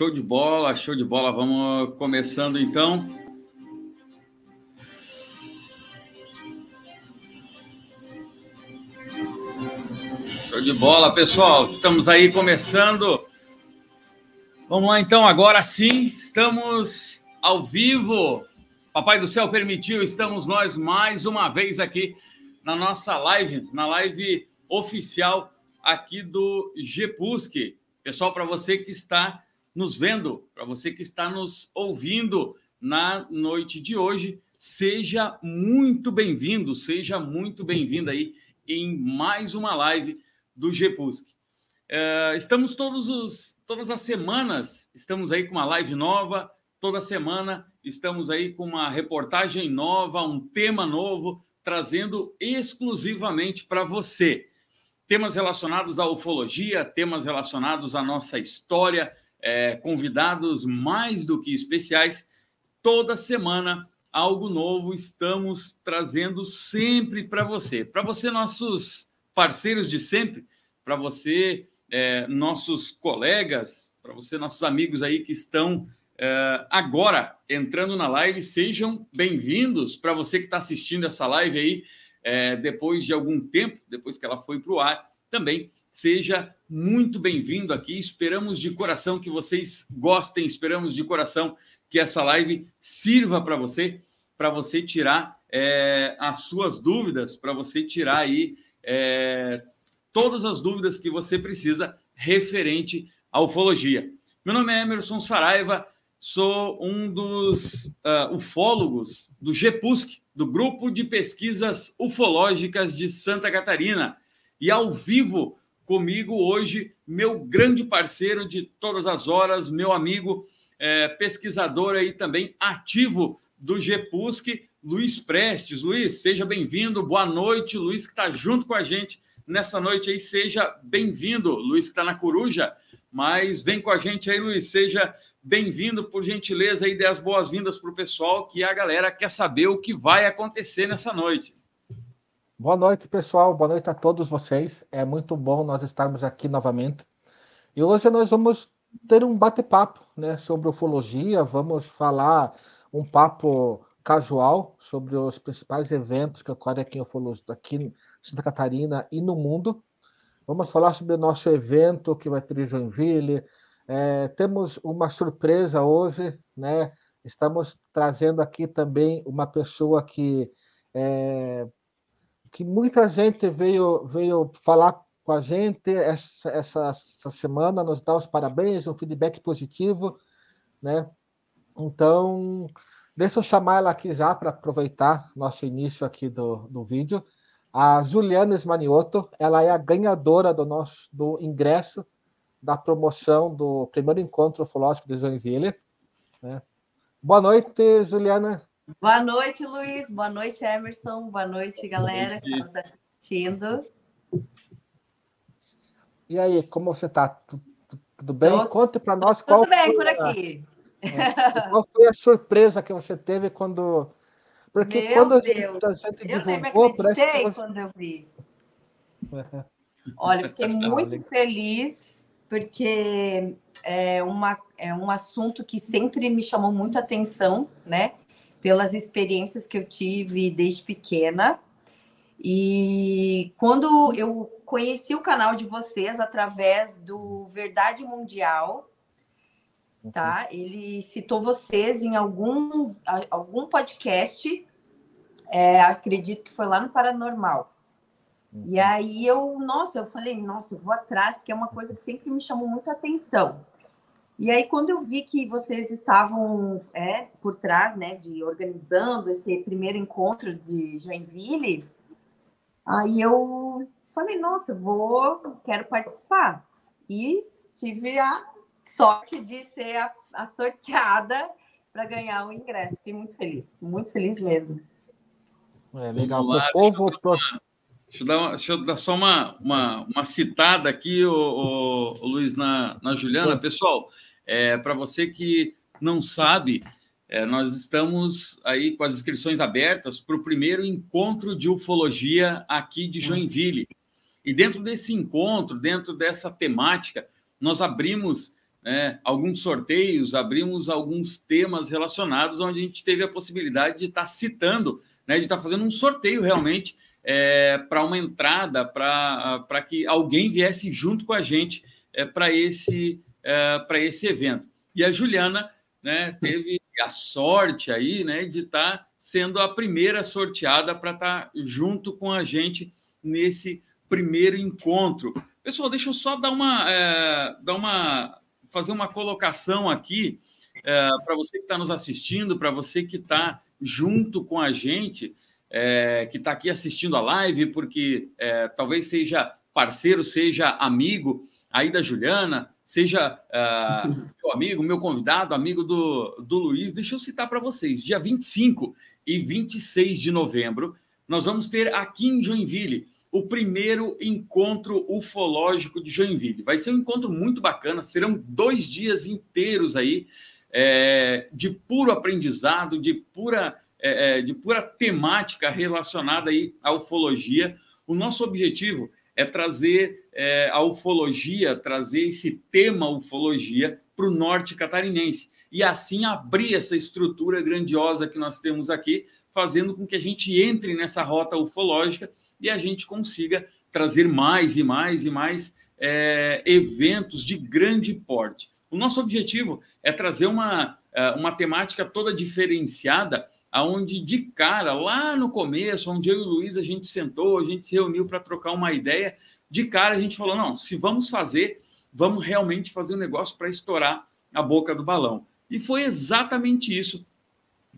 Show de bola, show de bola. Vamos começando então. Show de bola, pessoal. Estamos aí começando. Vamos lá então, agora sim, estamos ao vivo. Papai do céu permitiu, estamos nós mais uma vez aqui na nossa live, na live oficial aqui do GPUSC. Pessoal, para você que está nos vendo, para você que está nos ouvindo na noite de hoje, seja muito bem-vindo, seja muito bem-vindo aí em mais uma live do GPUSC. Uh, estamos todos os, todas as semanas, estamos aí com uma live nova, toda semana estamos aí com uma reportagem nova, um tema novo, trazendo exclusivamente para você. Temas relacionados à ufologia, temas relacionados à nossa história, é, convidados mais do que especiais. Toda semana, algo novo estamos trazendo sempre para você. Para você, nossos parceiros de sempre, para você, é, nossos colegas, para você, nossos amigos aí que estão é, agora entrando na live, sejam bem-vindos. Para você que está assistindo essa live aí, é, depois de algum tempo, depois que ela foi para o ar, também seja muito bem-vindo aqui. Esperamos de coração que vocês gostem, esperamos de coração que essa live sirva para você, para você tirar é, as suas dúvidas, para você tirar aí é, todas as dúvidas que você precisa referente à ufologia. Meu nome é Emerson Saraiva, sou um dos uh, ufólogos do GEPUSC, do Grupo de Pesquisas Ufológicas de Santa Catarina. E ao vivo comigo hoje, meu grande parceiro de todas as horas, meu amigo é, pesquisador aí também ativo do GEPUSC, Luiz Prestes. Luiz, seja bem-vindo, boa noite. Luiz que está junto com a gente nessa noite aí, seja bem-vindo. Luiz que está na coruja, mas vem com a gente aí, Luiz, seja bem-vindo, por gentileza, e dê as boas-vindas para o pessoal, que a galera quer saber o que vai acontecer nessa noite. Boa noite, pessoal. Boa noite a todos vocês. É muito bom nós estarmos aqui novamente. E hoje nós vamos ter um bate-papo né, sobre ufologia. Vamos falar um papo casual sobre os principais eventos que ocorrem aqui em ufologia, aqui em Santa Catarina e no mundo. Vamos falar sobre o nosso evento que vai ter em Joinville. É, temos uma surpresa hoje, né? Estamos trazendo aqui também uma pessoa que é, que muita gente veio, veio falar com a gente essa, essa, essa semana, nos dar os parabéns, um feedback positivo, né? Então, deixa eu chamar ela aqui já para aproveitar nosso início aqui do, do vídeo. A Juliana Esmanioto, ela é a ganhadora do nosso do ingresso da promoção do primeiro encontro ufológico de Joinville. Né? Boa noite, Juliana. Boa noite, Luiz. Boa noite, Emerson. Boa noite, galera noite. que está nos assistindo. E aí, como você está? Tudo bem? Tô... Conte para nós qual Tudo bem por aqui. É, qual foi a surpresa que você teve quando. Porque Meu quando Deus. a gente divulgou, eu nem me acreditei você... quando eu vi. Olha, fiquei muito feliz porque é, uma, é um assunto que sempre me chamou muito atenção, né? Pelas experiências que eu tive desde pequena. E quando eu conheci o canal de vocês através do Verdade Mundial, tá? Uhum. Ele citou vocês em algum, algum podcast, é, acredito que foi lá no Paranormal. Uhum. E aí eu, nossa, eu falei, nossa, eu vou atrás, porque é uma coisa que sempre me chamou muito a atenção. E aí, quando eu vi que vocês estavam é, por trás, né, de organizando esse primeiro encontro de Joinville, aí eu falei, nossa, vou, quero participar. E tive a sorte de ser a, a sorteada para ganhar o ingresso. Fiquei muito feliz, muito feliz mesmo. É legal. Lá, povo, deixa, eu dar, deixa, eu dar, deixa eu dar só uma, uma, uma citada aqui, o, o, o Luiz, na, na Juliana. Pessoal, é, Para você que não sabe, é, nós estamos aí com as inscrições abertas para o primeiro encontro de ufologia aqui de Joinville. E dentro desse encontro, dentro dessa temática, nós abrimos né, alguns sorteios, abrimos alguns temas relacionados, onde a gente teve a possibilidade de estar tá citando, né, de estar tá fazendo um sorteio realmente é, para uma entrada, para que alguém viesse junto com a gente é, para esse, é, esse evento. E a Juliana né, teve a sorte aí né, de estar tá sendo a primeira sorteada para estar tá junto com a gente nesse primeiro encontro. Pessoal, deixa eu só dar uma, é, dar uma fazer uma colocação aqui é, para você que está nos assistindo, para você que está junto com a gente, é, que está aqui assistindo a live, porque é, talvez seja parceiro, seja amigo aí da Juliana, seja uh, meu amigo, meu convidado, amigo do, do Luiz. Deixa eu citar para vocês: dia 25 e 26 de novembro, nós vamos ter aqui em Joinville o primeiro encontro ufológico de Joinville. Vai ser um encontro muito bacana, serão dois dias inteiros aí é, de puro aprendizado, de pura, é, é, de pura temática relacionada aí à ufologia. O nosso objetivo é trazer é, a ufologia, trazer esse tema ufologia para o norte catarinense e assim abrir essa estrutura grandiosa que nós temos aqui, fazendo com que a gente entre nessa rota ufológica e a gente consiga trazer mais e mais e mais é, eventos de grande porte. O nosso objetivo é trazer uma, é, uma temática toda diferenciada, aonde de cara, lá no começo, onde eu e o Luiz a gente sentou, a gente se reuniu para trocar uma ideia, de cara a gente falou, não, se vamos fazer, vamos realmente fazer um negócio para estourar a boca do balão. E foi exatamente isso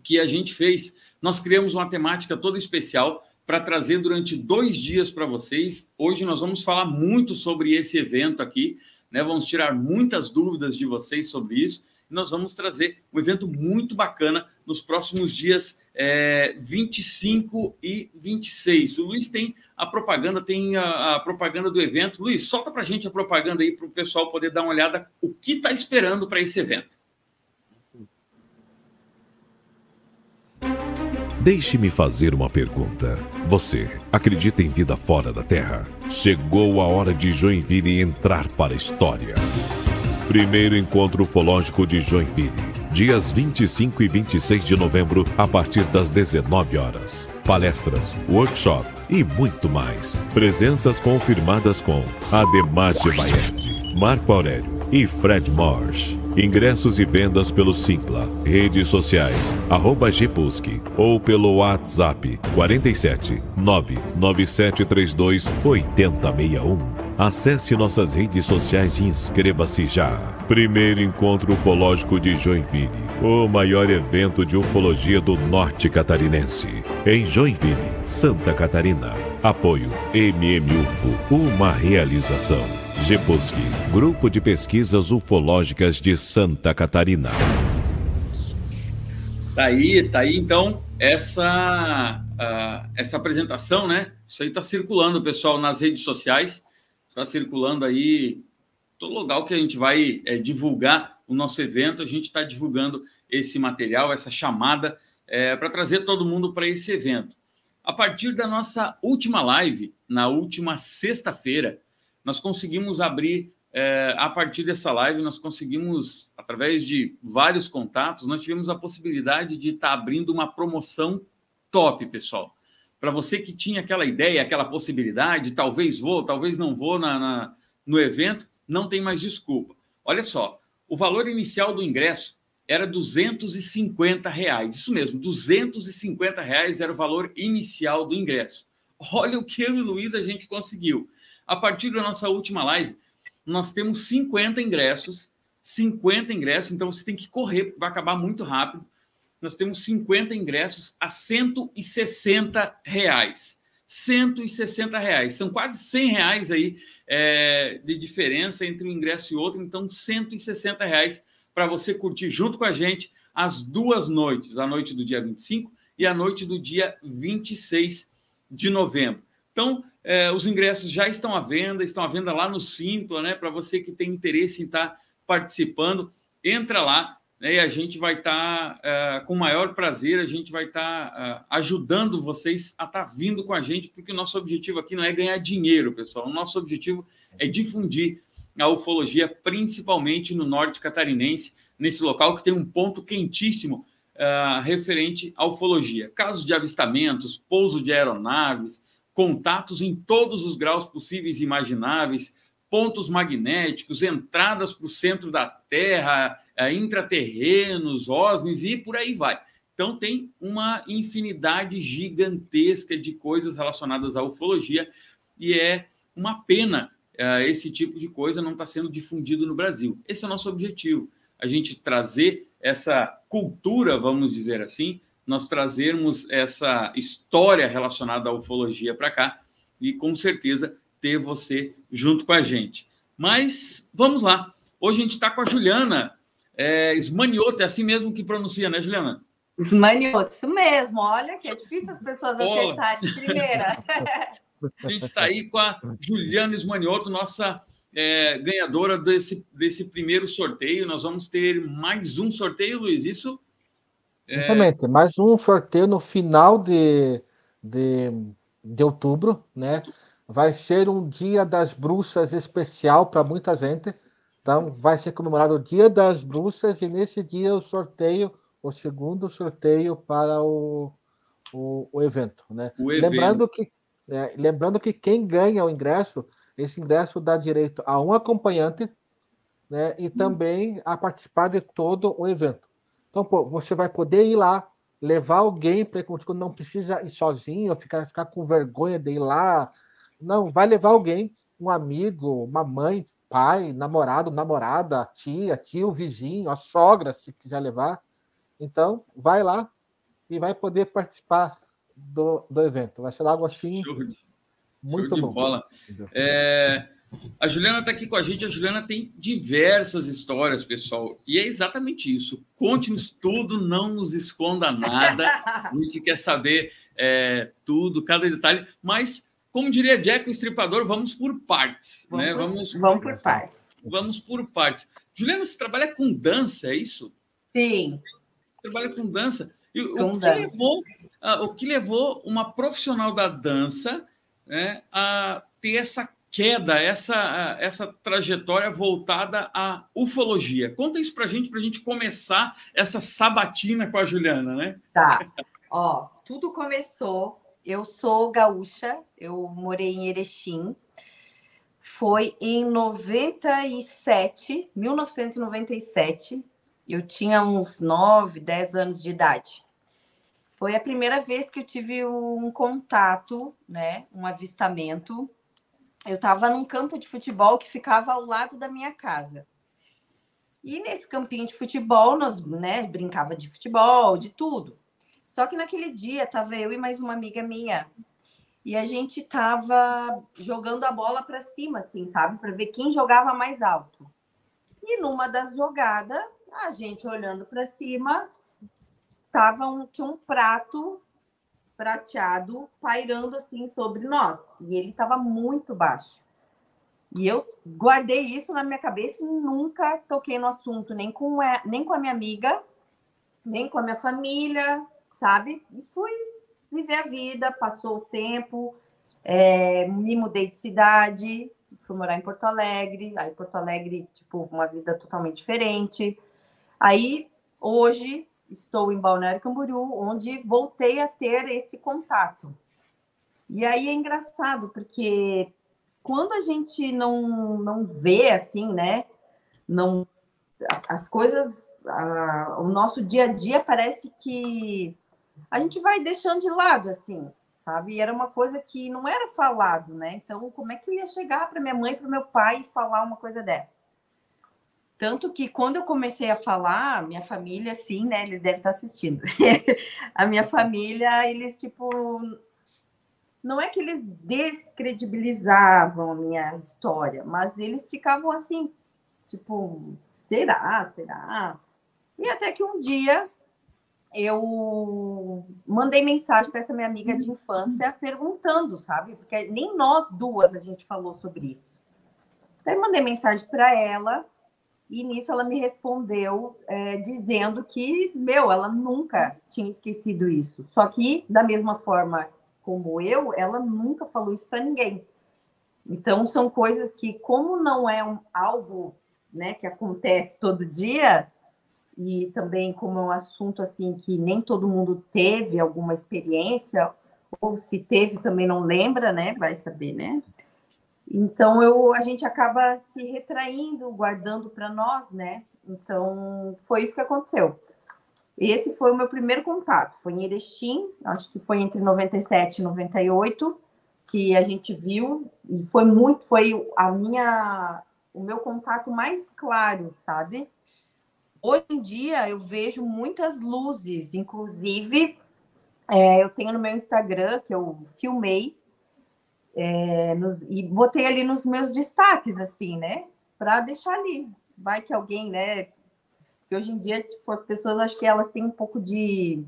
que a gente fez. Nós criamos uma temática toda especial para trazer durante dois dias para vocês. Hoje nós vamos falar muito sobre esse evento aqui, né? Vamos tirar muitas dúvidas de vocês sobre isso. E nós vamos trazer um evento muito bacana nos próximos dias é, 25 e 26. O Luiz tem a propaganda, tem a, a propaganda do evento. Luiz, solta para a gente a propaganda aí para o pessoal poder dar uma olhada o que está esperando para esse evento. Deixe-me fazer uma pergunta. Você acredita em vida fora da Terra? Chegou a hora de Joinville entrar para a história. Primeiro encontro ufológico de Joinville, dias 25 e 26 de novembro, a partir das 19 horas. Palestras, workshop e muito mais. Presenças confirmadas com Ademar Gevaerd, Marco Aurélio e Fred Marsh. Ingressos e vendas pelo Simpla, redes sociais, arroba ou pelo WhatsApp 47 99732 8061. Acesse nossas redes sociais e inscreva-se já. Primeiro Encontro Ufológico de Joinville, o maior evento de ufologia do norte catarinense. Em Joinville, Santa Catarina. Apoio MMUFO, uma realização. GEPOSC, Grupo de Pesquisas Ufológicas de Santa Catarina. Tá aí, tá aí então essa, uh, essa apresentação, né? Isso aí está circulando, pessoal, nas redes sociais. Está circulando aí todo lugar que a gente vai é, divulgar o nosso evento. A gente está divulgando esse material, essa chamada, é, para trazer todo mundo para esse evento. A partir da nossa última live, na última sexta-feira, nós conseguimos abrir, é, a partir dessa live, nós conseguimos, através de vários contatos, nós tivemos a possibilidade de estar tá abrindo uma promoção top, pessoal. Para você que tinha aquela ideia, aquela possibilidade, talvez vou, talvez não vou na, na, no evento, não tem mais desculpa. Olha só, o valor inicial do ingresso era 250 reais. Isso mesmo, 250 reais era o valor inicial do ingresso. Olha o que eu e o Luiz a gente conseguiu. A partir da nossa última live, nós temos 50 ingressos, 50 ingressos, então você tem que correr, porque vai acabar muito rápido. Nós temos 50 ingressos a 160 reais. 160 reais. São quase 100 reais aí é, de diferença entre um ingresso e outro. Então, 160 reais para você curtir junto com a gente as duas noites, a noite do dia 25 e a noite do dia 26 de novembro. Então, é, os ingressos já estão à venda, estão à venda lá no Simpla, né? Para você que tem interesse em estar tá participando, entra lá né, e a gente vai estar, tá, é, com o maior prazer, a gente vai estar tá, é, ajudando vocês a estar tá vindo com a gente, porque o nosso objetivo aqui não é ganhar dinheiro, pessoal. O nosso objetivo é difundir a ufologia, principalmente no norte catarinense, nesse local que tem um ponto quentíssimo uh, referente à ufologia. Casos de avistamentos, pouso de aeronaves, contatos em todos os graus possíveis e imagináveis, pontos magnéticos, entradas para o centro da Terra, uh, intraterrenos, OSNIs e por aí vai. Então, tem uma infinidade gigantesca de coisas relacionadas à ufologia e é uma pena uh, esse tipo de coisa não está sendo difundido no Brasil. Esse é o nosso objetivo, a gente trazer essa cultura, vamos dizer assim, nós trazermos essa história relacionada à ufologia para cá e com certeza ter você junto com a gente. Mas vamos lá. Hoje a gente está com a Juliana é, Smanioto, é assim mesmo que pronuncia, né, Juliana? Smanioto, isso mesmo. Olha que é difícil as pessoas acertarem de primeira. a gente está aí com a Juliana Smanioto, nossa é, ganhadora desse, desse primeiro sorteio. Nós vamos ter mais um sorteio, Luiz, isso? É... Exatamente, mais um sorteio no final de, de, de outubro, né? Vai ser um Dia das Bruxas especial para muita gente. Então, vai ser comemorado o Dia das Bruxas e nesse dia o sorteio, o segundo sorteio para o, o, o evento, né? O evento. Lembrando que é, lembrando que quem ganha o ingresso esse ingresso dá direito a um acompanhante né, e também a participar de todo o evento. Então, pô, você vai poder ir lá, levar alguém para ir contigo, não precisa ir sozinho, ficar, ficar com vergonha de ir lá. Não, vai levar alguém, um amigo, uma mãe, pai, namorado, namorada, tia, tio, vizinho, a sogra, se quiser levar. Então, vai lá e vai poder participar do, do evento. Vai ser algo assim muito bom. Bola. É, a Juliana está aqui com a gente. A Juliana tem diversas histórias, pessoal. E é exatamente isso. Conte-nos tudo, não nos esconda nada. A gente quer saber é, tudo, cada detalhe. Mas, como diria Jack o Estripador, vamos por partes. Vamos, né? por, vamos, vamos por partes. Vamos por partes. Juliana, você trabalha com dança, é isso? Sim. Você trabalha com dança. E, com o, que dança. Levou, uh, o que levou uma profissional da dança né, a ter essa queda, essa, essa trajetória voltada à ufologia. Conta isso para a gente, para a gente começar essa sabatina com a Juliana, né? Tá. Ó, tudo começou. Eu sou gaúcha, eu morei em Erechim. Foi em 97, 1997. Eu tinha uns 9, 10 anos de idade. Foi a primeira vez que eu tive um contato, né, um avistamento. Eu estava num campo de futebol que ficava ao lado da minha casa. E nesse campinho de futebol, nós, né, brincava de futebol, de tudo. Só que naquele dia tava eu e mais uma amiga minha. E a gente tava jogando a bola para cima, assim, sabe? Para ver quem jogava mais alto. E numa das jogadas, a gente olhando para cima, tava um, tinha um prato prateado pairando assim sobre nós. E ele estava muito baixo. E eu guardei isso na minha cabeça e nunca toquei no assunto, nem com, a, nem com a minha amiga, nem com a minha família, sabe? E fui viver a vida, passou o tempo, é, me mudei de cidade, fui morar em Porto Alegre, aí Porto Alegre, tipo, uma vida totalmente diferente. Aí, hoje, estou em Balneário Camboriú, onde voltei a ter esse contato. E aí é engraçado, porque quando a gente não, não vê assim, né? Não, as coisas, a, o nosso dia a dia parece que a gente vai deixando de lado, assim, sabe? E era uma coisa que não era falado, né? Então, como é que eu ia chegar para minha mãe, para meu pai e falar uma coisa dessa? Tanto que quando eu comecei a falar, minha família, sim, né? Eles devem estar assistindo. a minha família, eles, tipo. Não é que eles descredibilizavam a minha história, mas eles ficavam assim, tipo, será? Será? E até que um dia eu mandei mensagem para essa minha amiga de infância perguntando, sabe? Porque nem nós duas a gente falou sobre isso. Daí mandei mensagem para ela e nisso ela me respondeu é, dizendo que, meu, ela nunca tinha esquecido isso. Só que, da mesma forma como eu, ela nunca falou isso para ninguém. Então, são coisas que, como não é um, algo né, que acontece todo dia, e também como é um assunto assim que nem todo mundo teve alguma experiência, ou se teve também não lembra, né? Vai saber, né? Então eu, a gente acaba se retraindo, guardando para nós, né? Então foi isso que aconteceu. Esse foi o meu primeiro contato, foi em Erechim, acho que foi entre 97 e 98 que a gente viu e foi muito, foi a minha o meu contato mais claro, sabe? Hoje em dia eu vejo muitas luzes, inclusive é, eu tenho no meu Instagram que eu filmei é, nos, e botei ali nos meus destaques, assim, né? Para deixar ali. Vai que alguém, né? Porque hoje em dia, tipo, as pessoas acho que elas têm um pouco de.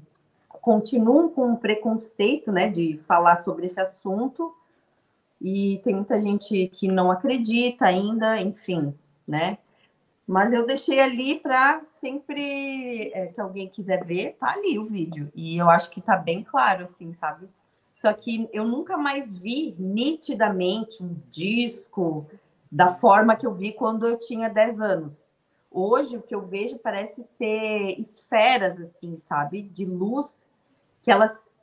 continuam com um preconceito, né? De falar sobre esse assunto. E tem muita gente que não acredita ainda, enfim, né? Mas eu deixei ali para sempre é, que alguém quiser ver, tá ali o vídeo. E eu acho que tá bem claro, assim, sabe? Só que eu nunca mais vi nitidamente um disco da forma que eu vi quando eu tinha 10 anos. Hoje, o que eu vejo parece ser esferas, assim, sabe? De luz, que elas,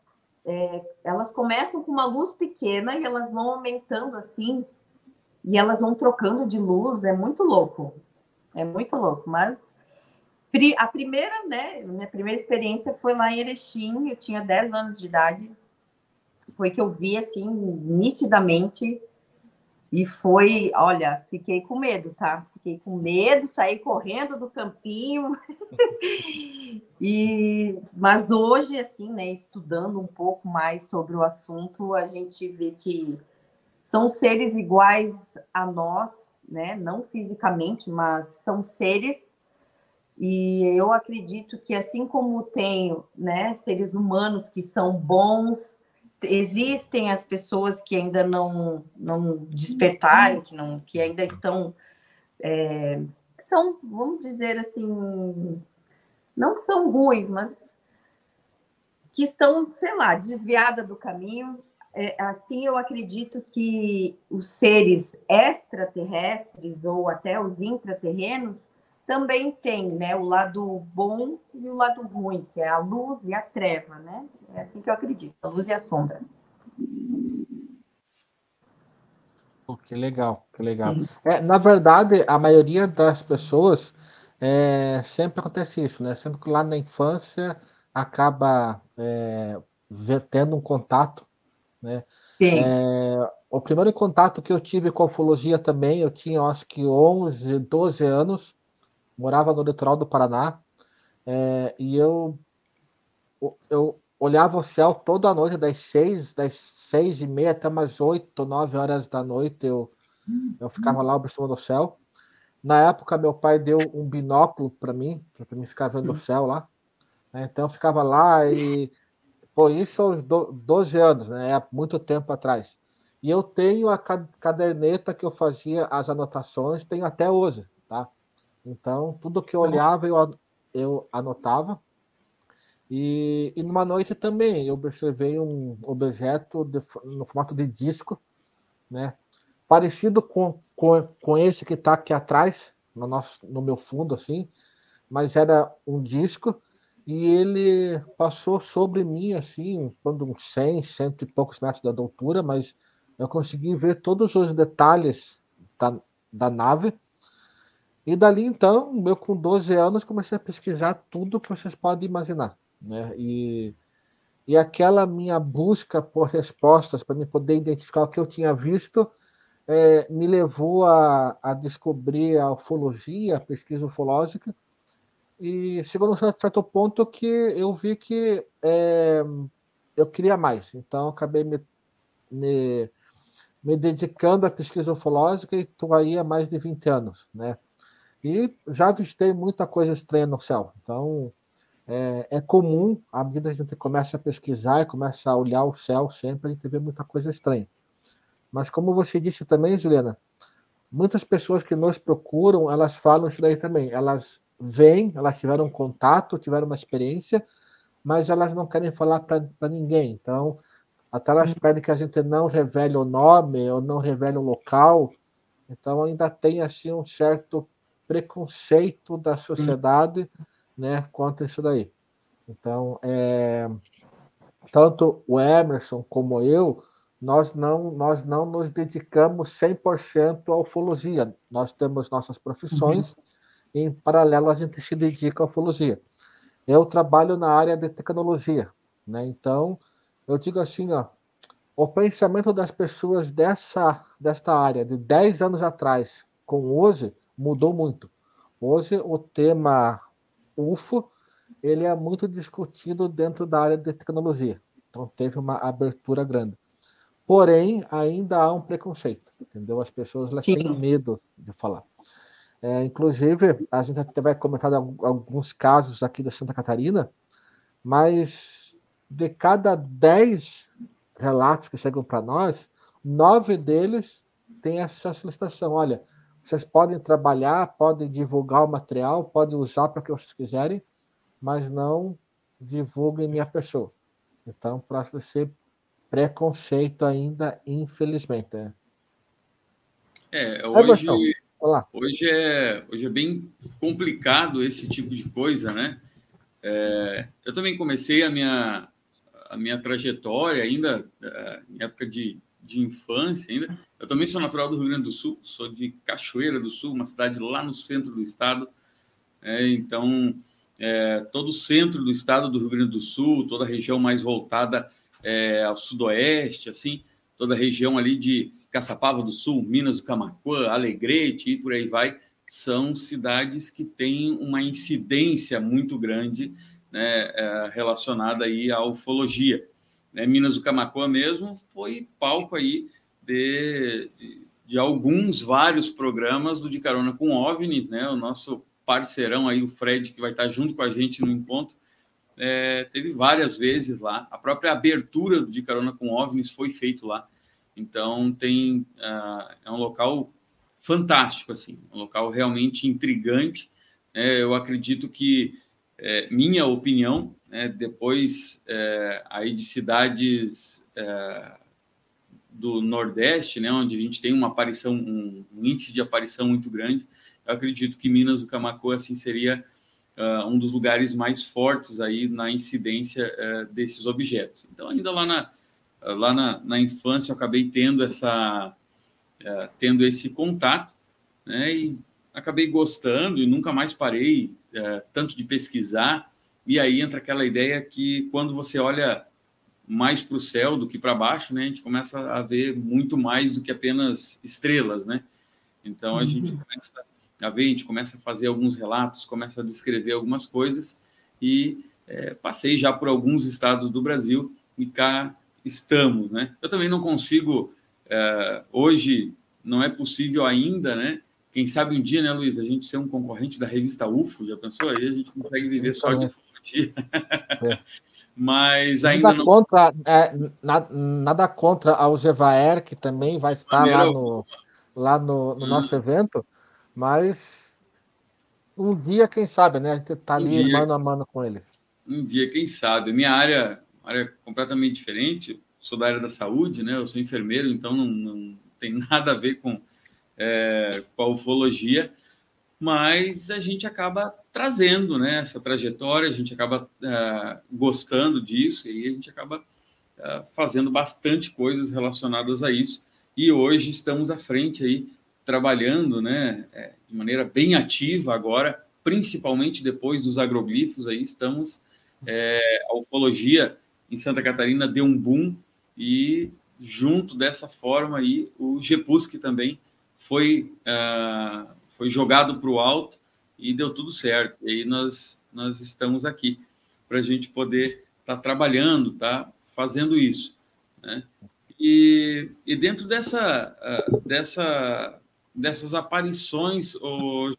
é, elas começam com uma luz pequena e elas vão aumentando, assim, e elas vão trocando de luz. É muito louco. É muito louco, mas a primeira, né, minha primeira experiência foi lá em Erechim, eu tinha 10 anos de idade, foi que eu vi, assim, nitidamente, e foi, olha, fiquei com medo, tá? Fiquei com medo, saí correndo do campinho, e, mas hoje, assim, né, estudando um pouco mais sobre o assunto, a gente vê que são seres iguais a nós, né? Não fisicamente, mas são seres. E eu acredito que assim como tem, né, seres humanos que são bons, existem as pessoas que ainda não não despertaram, que não que ainda estão é, são, vamos dizer assim, não que são ruins, mas que estão, sei lá, desviada do caminho é, assim eu acredito que os seres extraterrestres ou até os intraterrenos também têm né, o lado bom e o lado ruim, que é a luz e a treva, né? É assim que eu acredito, a luz e a sombra. Oh, que legal, que legal. É, na verdade, a maioria das pessoas é, sempre acontece isso, né? Sempre que lá na infância acaba é, tendo um contato né? É, o primeiro contato que eu tive com a ufologia também, eu tinha acho que 11, 12 anos, morava no litoral do Paraná, é, e eu, eu olhava o céu toda noite, das seis, das seis e meia até umas oito, nove horas da noite, eu, eu ficava lá observando o céu. Na época, meu pai deu um binóculo para mim, para mim ficar vendo o céu lá. Né? Então, eu ficava lá e Pô, isso aos 12 anos, né? É muito tempo atrás. E eu tenho a caderneta que eu fazia as anotações, tenho até hoje, tá? Então, tudo que eu olhava, eu, eu anotava. E, e numa noite também, eu observei um objeto de, no formato de disco, né? Parecido com, com, com esse que está aqui atrás, no, nosso, no meu fundo, assim, mas era um disco e ele passou sobre mim, assim, quando uns 100, cento e poucos metros da altura, mas eu consegui ver todos os detalhes da, da nave. E dali então, eu com 12 anos comecei a pesquisar tudo que vocês podem imaginar, né? E, e aquela minha busca por respostas para me poder identificar o que eu tinha visto é, me levou a, a descobrir a ufologia, a pesquisa ufológica, e chegou num certo ponto que eu vi que é, eu queria mais. Então, acabei me, me, me, dedicando à pesquisa ufológica e estou aí há mais de 20 anos. Né? E já avistei muita coisa estranha no céu. Então, é, é, comum, à medida que a gente começa a pesquisar e começa a olhar o céu sempre, a gente vê muita coisa estranha. Mas como você disse também, Juliana, muitas pessoas que nos procuram, elas falam isso daí também. Elas vêm, elas tiveram contato, tiveram uma experiência, mas elas não querem falar para ninguém. Então, Até elas pedem que a gente não revele o nome ou não revele o local. Então ainda tem assim um certo preconceito da sociedade, né, quanto isso daí. Então, é, tanto o Emerson como eu, nós não nós não nos dedicamos 100% à ufologia. Nós temos nossas profissões uhum. Em paralelo a gente se dedica à ufologia. Eu trabalho na área de tecnologia, né? Então, eu digo assim, ó, o pensamento das pessoas dessa, desta área, de 10 anos atrás, com hoje, mudou muito. Hoje, o tema UFO, ele é muito discutido dentro da área de tecnologia. Então, teve uma abertura grande. Porém, ainda há um preconceito, entendeu? As pessoas elas têm medo de falar. É, inclusive, a gente até vai comentar alguns casos aqui da Santa Catarina, mas de cada dez relatos que chegam para nós, nove deles têm essa solicitação. Olha, vocês podem trabalhar, podem divulgar o material, podem usar para o que vocês quiserem, mas não divulguem minha pessoa. Então, para ser preconceito ainda, infelizmente. Né? É, hoje, hoje, é, hoje é bem complicado esse tipo de coisa, né? É, eu também comecei a minha, a minha trajetória ainda, eh, em época de, de infância ainda. Eu também sou natural do Rio Grande do Sul, sou de Cachoeira do Sul, uma cidade lá no centro do estado. É, então, é, todo o centro do estado do Rio Grande do Sul, toda a região mais voltada é, ao sudoeste, assim, toda a região ali de Caçapava do Sul, Minas do Camacuã, Alegrete e por aí vai, são cidades que têm uma incidência muito grande né, é, relacionada aí à ufologia. Né, Minas do Camacuã mesmo foi palco aí de, de, de, alguns, vários programas do De Carona com OVNIs, né, o nosso parceirão aí, o Fred, que vai estar junto com a gente no encontro, é, teve várias vezes lá. A própria abertura do De Carona com OVNIs foi feito lá. Então, tem uh, é um local fantástico, assim, um local realmente intrigante. É, eu acredito que é, minha opinião, né, depois é, aí de cidades é, do Nordeste, né, onde a gente tem uma aparição, um, um, índice de aparição muito grande, eu acredito que Minas do Camacuã assim seria uh, um dos lugares mais fortes aí na incidência uh, desses objetos. Então, ainda lá na lá na, na infância, eu acabei tendo essa uh, tendo esse contato, né, e acabei gostando e nunca mais parei é, tanto de pesquisar, e aí entra aquela ideia que quando você olha mais para o céu do que para baixo, né, a gente começa a ver muito mais do que apenas estrelas, né? Então a gente uhum. começa a ver, a gente começa a fazer alguns relatos, começa a descrever algumas coisas e é, passei já por alguns estados do Brasil e cá estamos, né? Eu também não consigo é, hoje não é possível ainda, né? Quem sabe um dia, né, Luiz, a gente ser um concorrente da revista UFO, já pensou? Aí a gente consegue viver só de ufologia. É. Mas ainda nada não. Contra, é, nada, nada contra a Ugevaer, que também vai estar lá no, lá no, no nosso evento, mas um dia, quem sabe, né? A gente está ali um dia, mano a mano com ele. Um dia, quem sabe. Minha área, área completamente diferente, sou da área da saúde, né? Eu sou enfermeiro, então não, não tem nada a ver com é, com a ufologia, mas a gente acaba trazendo né, essa trajetória, a gente acaba é, gostando disso e a gente acaba é, fazendo bastante coisas relacionadas a isso. E hoje estamos à frente aí, trabalhando né, é, de maneira bem ativa agora, principalmente depois dos agroglifos, aí estamos, é, a ufologia em Santa Catarina deu um boom e junto dessa forma aí o GEPUSC também foi, uh, foi jogado para o alto e deu tudo certo. E aí nós, nós estamos aqui para a gente poder estar tá trabalhando, tá fazendo isso. Né? E, e dentro dessa, uh, dessa, dessas aparições,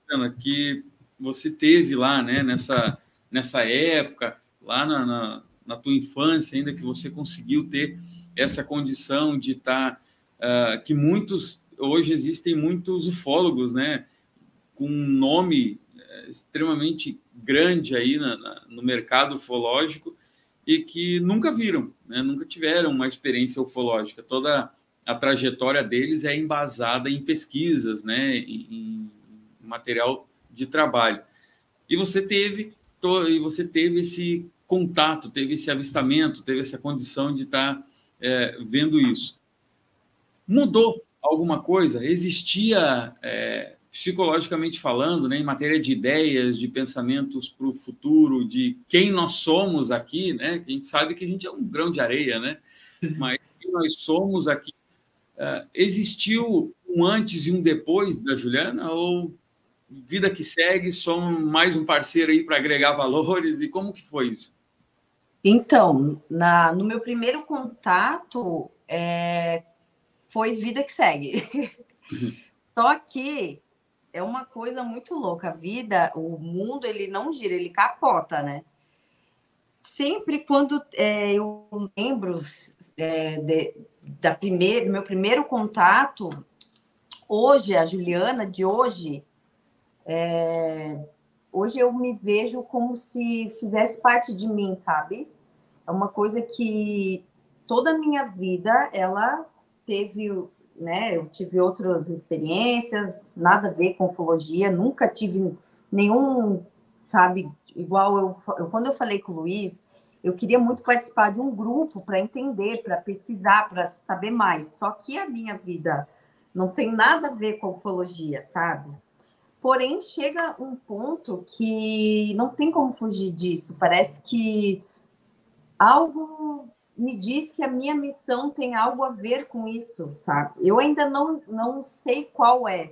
Jana, que você teve lá, né, nessa, nessa época, lá na, na, na, tua infância, ainda que você conseguiu ter essa condição de estar, tá, uh, que muitos hoje existem muitos ufólogos, né, com um nome é, extremamente grande aí na, na, no mercado ufológico e que nunca viram, né? nunca tiveram uma experiência ufológica. Toda a trajetória deles é embasada em pesquisas, né? em, em material de trabalho. E você teve e você teve esse contato, teve esse avistamento, teve essa condição de estar tá, é, vendo isso. Mudou alguma coisa? Existia é, psicologicamente falando, né, em matéria de ideias, de pensamentos para o futuro, de quem nós somos aqui, né? A gente sabe que a gente é um grão de areia, né? Mas quem nós somos aqui. Uh, existiu um antes e um depois da Juliana? Ou vida que segue, somos mais um parceiro aí para agregar valores? E como que foi isso? Então, na, no meu primeiro contato, é, foi vida que segue. Só que é uma coisa muito louca. A vida, o mundo, ele não gira, ele capota, né? Sempre quando é, eu lembro é, de, da primeira, do meu primeiro contato, hoje, a Juliana de hoje, é, hoje eu me vejo como se fizesse parte de mim, sabe? É uma coisa que toda a minha vida ela teve né? Eu tive outras experiências, nada a ver com ufologia, nunca tive nenhum, sabe, igual eu, eu quando eu falei com o Luiz, eu queria muito participar de um grupo para entender, para pesquisar, para saber mais. Só que a minha vida não tem nada a ver com ufologia, sabe? Porém, chega um ponto que não tem como fugir disso. Parece que algo me diz que a minha missão tem algo a ver com isso, sabe? Eu ainda não, não sei qual é,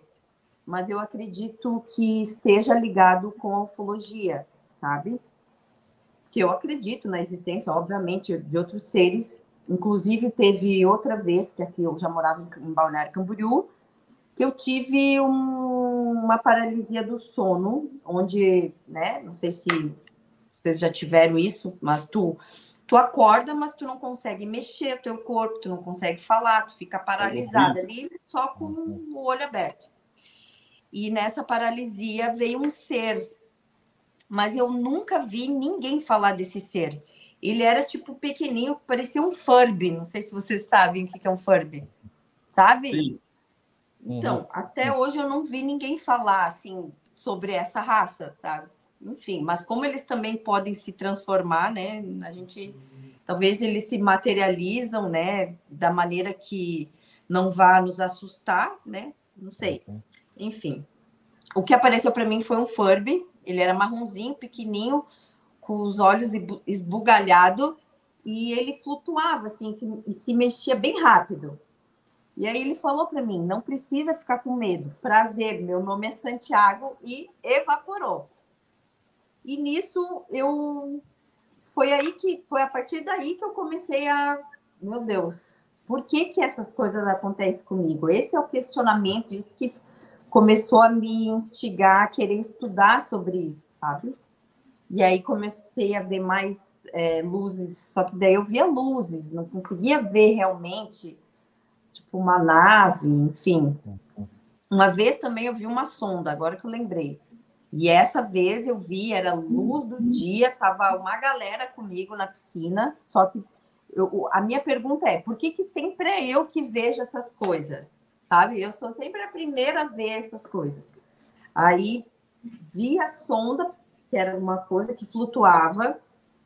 mas eu acredito que esteja ligado com a ufologia, sabe? Que eu acredito na existência, obviamente, de outros seres. Inclusive, teve outra vez, que aqui eu já morava em Balneário Camboriú, que eu tive um, uma paralisia do sono, onde, né, não sei se vocês já tiveram isso, mas tu tu acorda, mas tu não consegue mexer o teu corpo, tu não consegue falar, tu fica paralisada ali só com uhum. o olho aberto. E nessa paralisia veio um ser, mas eu nunca vi ninguém falar desse ser. Ele era tipo pequenininho, parecia um Furby. Não sei se vocês sabem o que é um Furby. Sabe? Sim. Então, uhum. até hoje eu não vi ninguém falar assim sobre essa raça, sabe? enfim, mas como eles também podem se transformar, né? A gente talvez eles se materializam, né, da maneira que não vá nos assustar, né? Não sei. Uhum. Enfim. O que apareceu para mim foi um Furby, ele era marronzinho, pequenininho, com os olhos esbugalhados e ele flutuava assim se, e se mexia bem rápido. E aí ele falou para mim: "Não precisa ficar com medo. Prazer, meu nome é Santiago" e evaporou. E nisso eu foi aí que foi a partir daí que eu comecei a, meu Deus, por que que essas coisas acontecem comigo? Esse é o questionamento, isso que começou a me instigar a querer estudar sobre isso, sabe? E aí comecei a ver mais é, luzes, só que daí eu via luzes, não conseguia ver realmente, tipo, uma nave, enfim. Uma vez também eu vi uma sonda, agora que eu lembrei. E essa vez eu vi, era luz do dia, tava uma galera comigo na piscina, só que eu, a minha pergunta é, por que, que sempre é eu que vejo essas coisas? Sabe? Eu sou sempre a primeira a ver essas coisas. Aí vi a sonda, que era uma coisa que flutuava,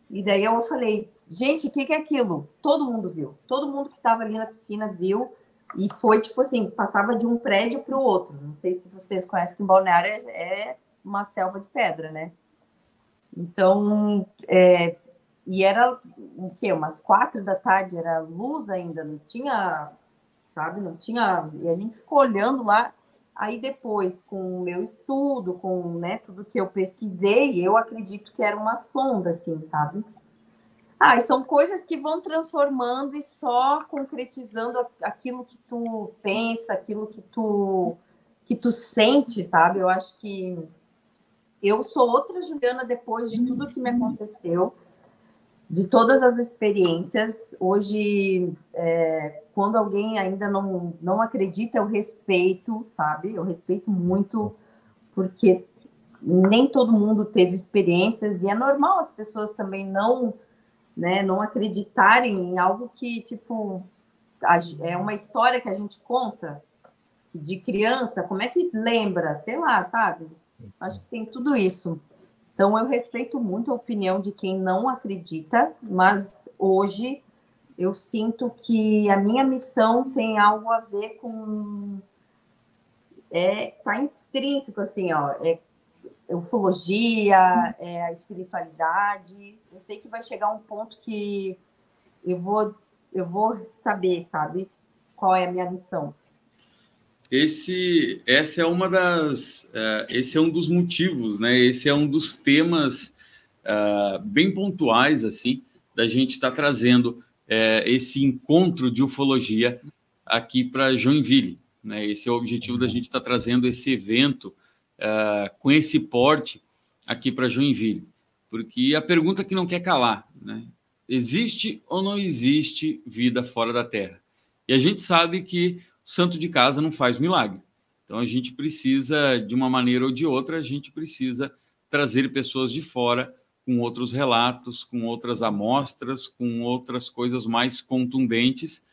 e daí eu falei, gente, o que, que é aquilo? Todo mundo viu, todo mundo que estava ali na piscina viu, e foi tipo assim, passava de um prédio para o outro. Não sei se vocês conhecem que em Balneário é, é uma selva de pedra, né? Então, é, e era o quê? Umas quatro da tarde, era luz ainda, não tinha, sabe? Não tinha. E a gente ficou olhando lá. Aí depois, com o meu estudo, com né, tudo que eu pesquisei, eu acredito que era uma sonda, assim, sabe? Ah, são coisas que vão transformando e só concretizando aquilo que tu pensa, aquilo que tu que tu sente, sabe? Eu acho que eu sou outra Juliana depois de tudo que me aconteceu, de todas as experiências. Hoje, é, quando alguém ainda não, não acredita, eu respeito, sabe? Eu respeito muito, porque nem todo mundo teve experiências e é normal as pessoas também não né? Não acreditarem em algo que, tipo, é uma história que a gente conta de criança, como é que lembra? Sei lá, sabe? Acho que tem tudo isso. Então, eu respeito muito a opinião de quem não acredita, mas hoje eu sinto que a minha missão tem algo a ver com. É, tá intrínseco, assim, ó. É ufologia, é a espiritualidade. Eu sei que vai chegar um ponto que eu vou, eu vou saber, sabe, qual é a minha missão. Esse, essa é uma das, uh, esse é um dos motivos, né? Esse é um dos temas uh, bem pontuais assim da gente estar tá trazendo uh, esse encontro de ufologia aqui para Joinville, né? Esse é o objetivo da gente estar tá trazendo esse evento com esse porte aqui para Joinville, porque a pergunta que não quer calar, né? Existe ou não existe vida fora da Terra? E a gente sabe que santo de casa não faz milagre. Então a gente precisa, de uma maneira ou de outra, a gente precisa trazer pessoas de fora com outros relatos, com outras amostras, com outras coisas mais contundentes,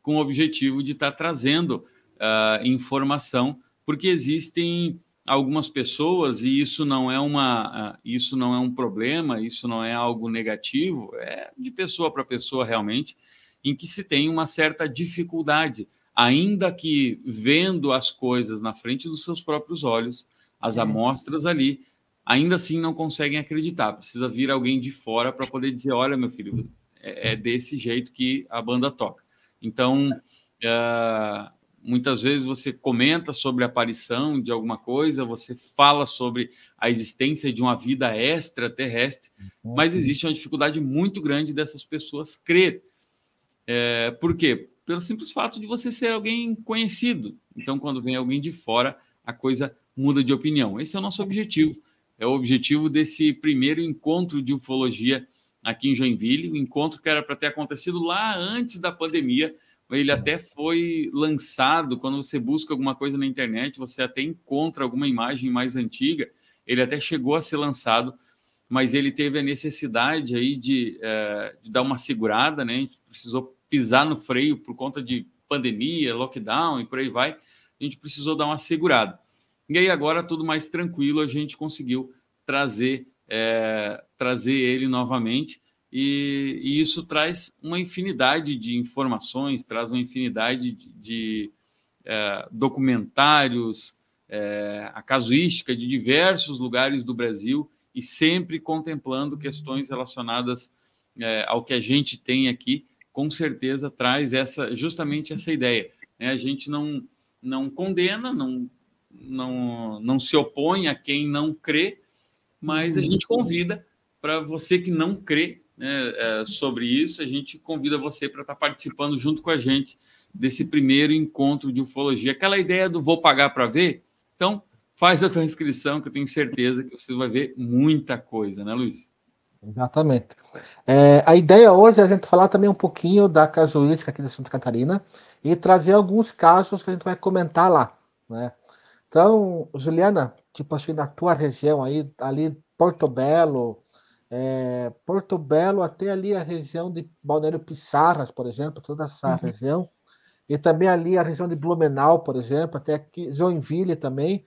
com o objetivo de estar tá trazendo uh, informação, porque existem algumas pessoas e isso não é uma, uh, isso não é um problema, isso não é algo negativo, é de pessoa para pessoa realmente, em que se tem uma certa dificuldade ainda que vendo as coisas na frente dos seus próprios olhos, as é. amostras ali, ainda assim não conseguem acreditar. Precisa vir alguém de fora para poder dizer: olha, meu filho, é, é, desse jeito que a banda toca. Então, uh, muitas vezes você comenta sobre a aparição de alguma coisa, você fala sobre a existência de uma vida extraterrestre, uhum. mas existe uma dificuldade muito grande dessas pessoas crer. É, por quê? pelo simples fato de você ser alguém conhecido. Então, quando vem alguém de fora, a coisa muda de opinião. Esse é o nosso objetivo. É o objetivo desse primeiro encontro de ufologia aqui em Joinville, um encontro que era para ter acontecido lá antes da pandemia. Ele até foi lançado quando você busca alguma coisa na internet, você até encontra alguma imagem mais antiga. Ele até chegou a ser lançado, mas ele teve a necessidade aí de, é, de dar uma segurada, né? Precisou pisar no freio por conta de pandemia, lockdown e por aí vai, a gente precisou dar uma segurada. E aí agora tudo mais tranquilo, a gente conseguiu trazer é, trazer ele novamente e, e, isso traz uma infinidade de informações, traz uma infinidade de, de é, documentários, é, a casuística de diversos lugares do Brasil e sempre contemplando questões relacionadas é, ao que a gente tem aqui com certeza traz essa justamente essa ideia. Né? A gente não, não condena, não, não, não se opõe a quem não crê, mas a uhum. gente convida para você que não crê né, é, sobre isso, a gente convida você para estar tá participando junto com a gente desse primeiro encontro de ufologia. Aquela ideia do vou pagar para ver, então faz a tua inscrição que eu tenho certeza que você vai ver muita coisa, né, Luiz? Exatamente. É, a ideia hoje é a gente falar também um pouquinho da casuística aqui de Santa Catarina e trazer alguns casos que a gente vai comentar lá, né? Então, Juliana, tipo assim, na tua região aí, ali Porto Belo, é, Porto Belo até ali a região de Balneário Pissarras, por exemplo, toda essa uhum. região, e também ali a região de Blumenau, por exemplo, até aqui Joinville também,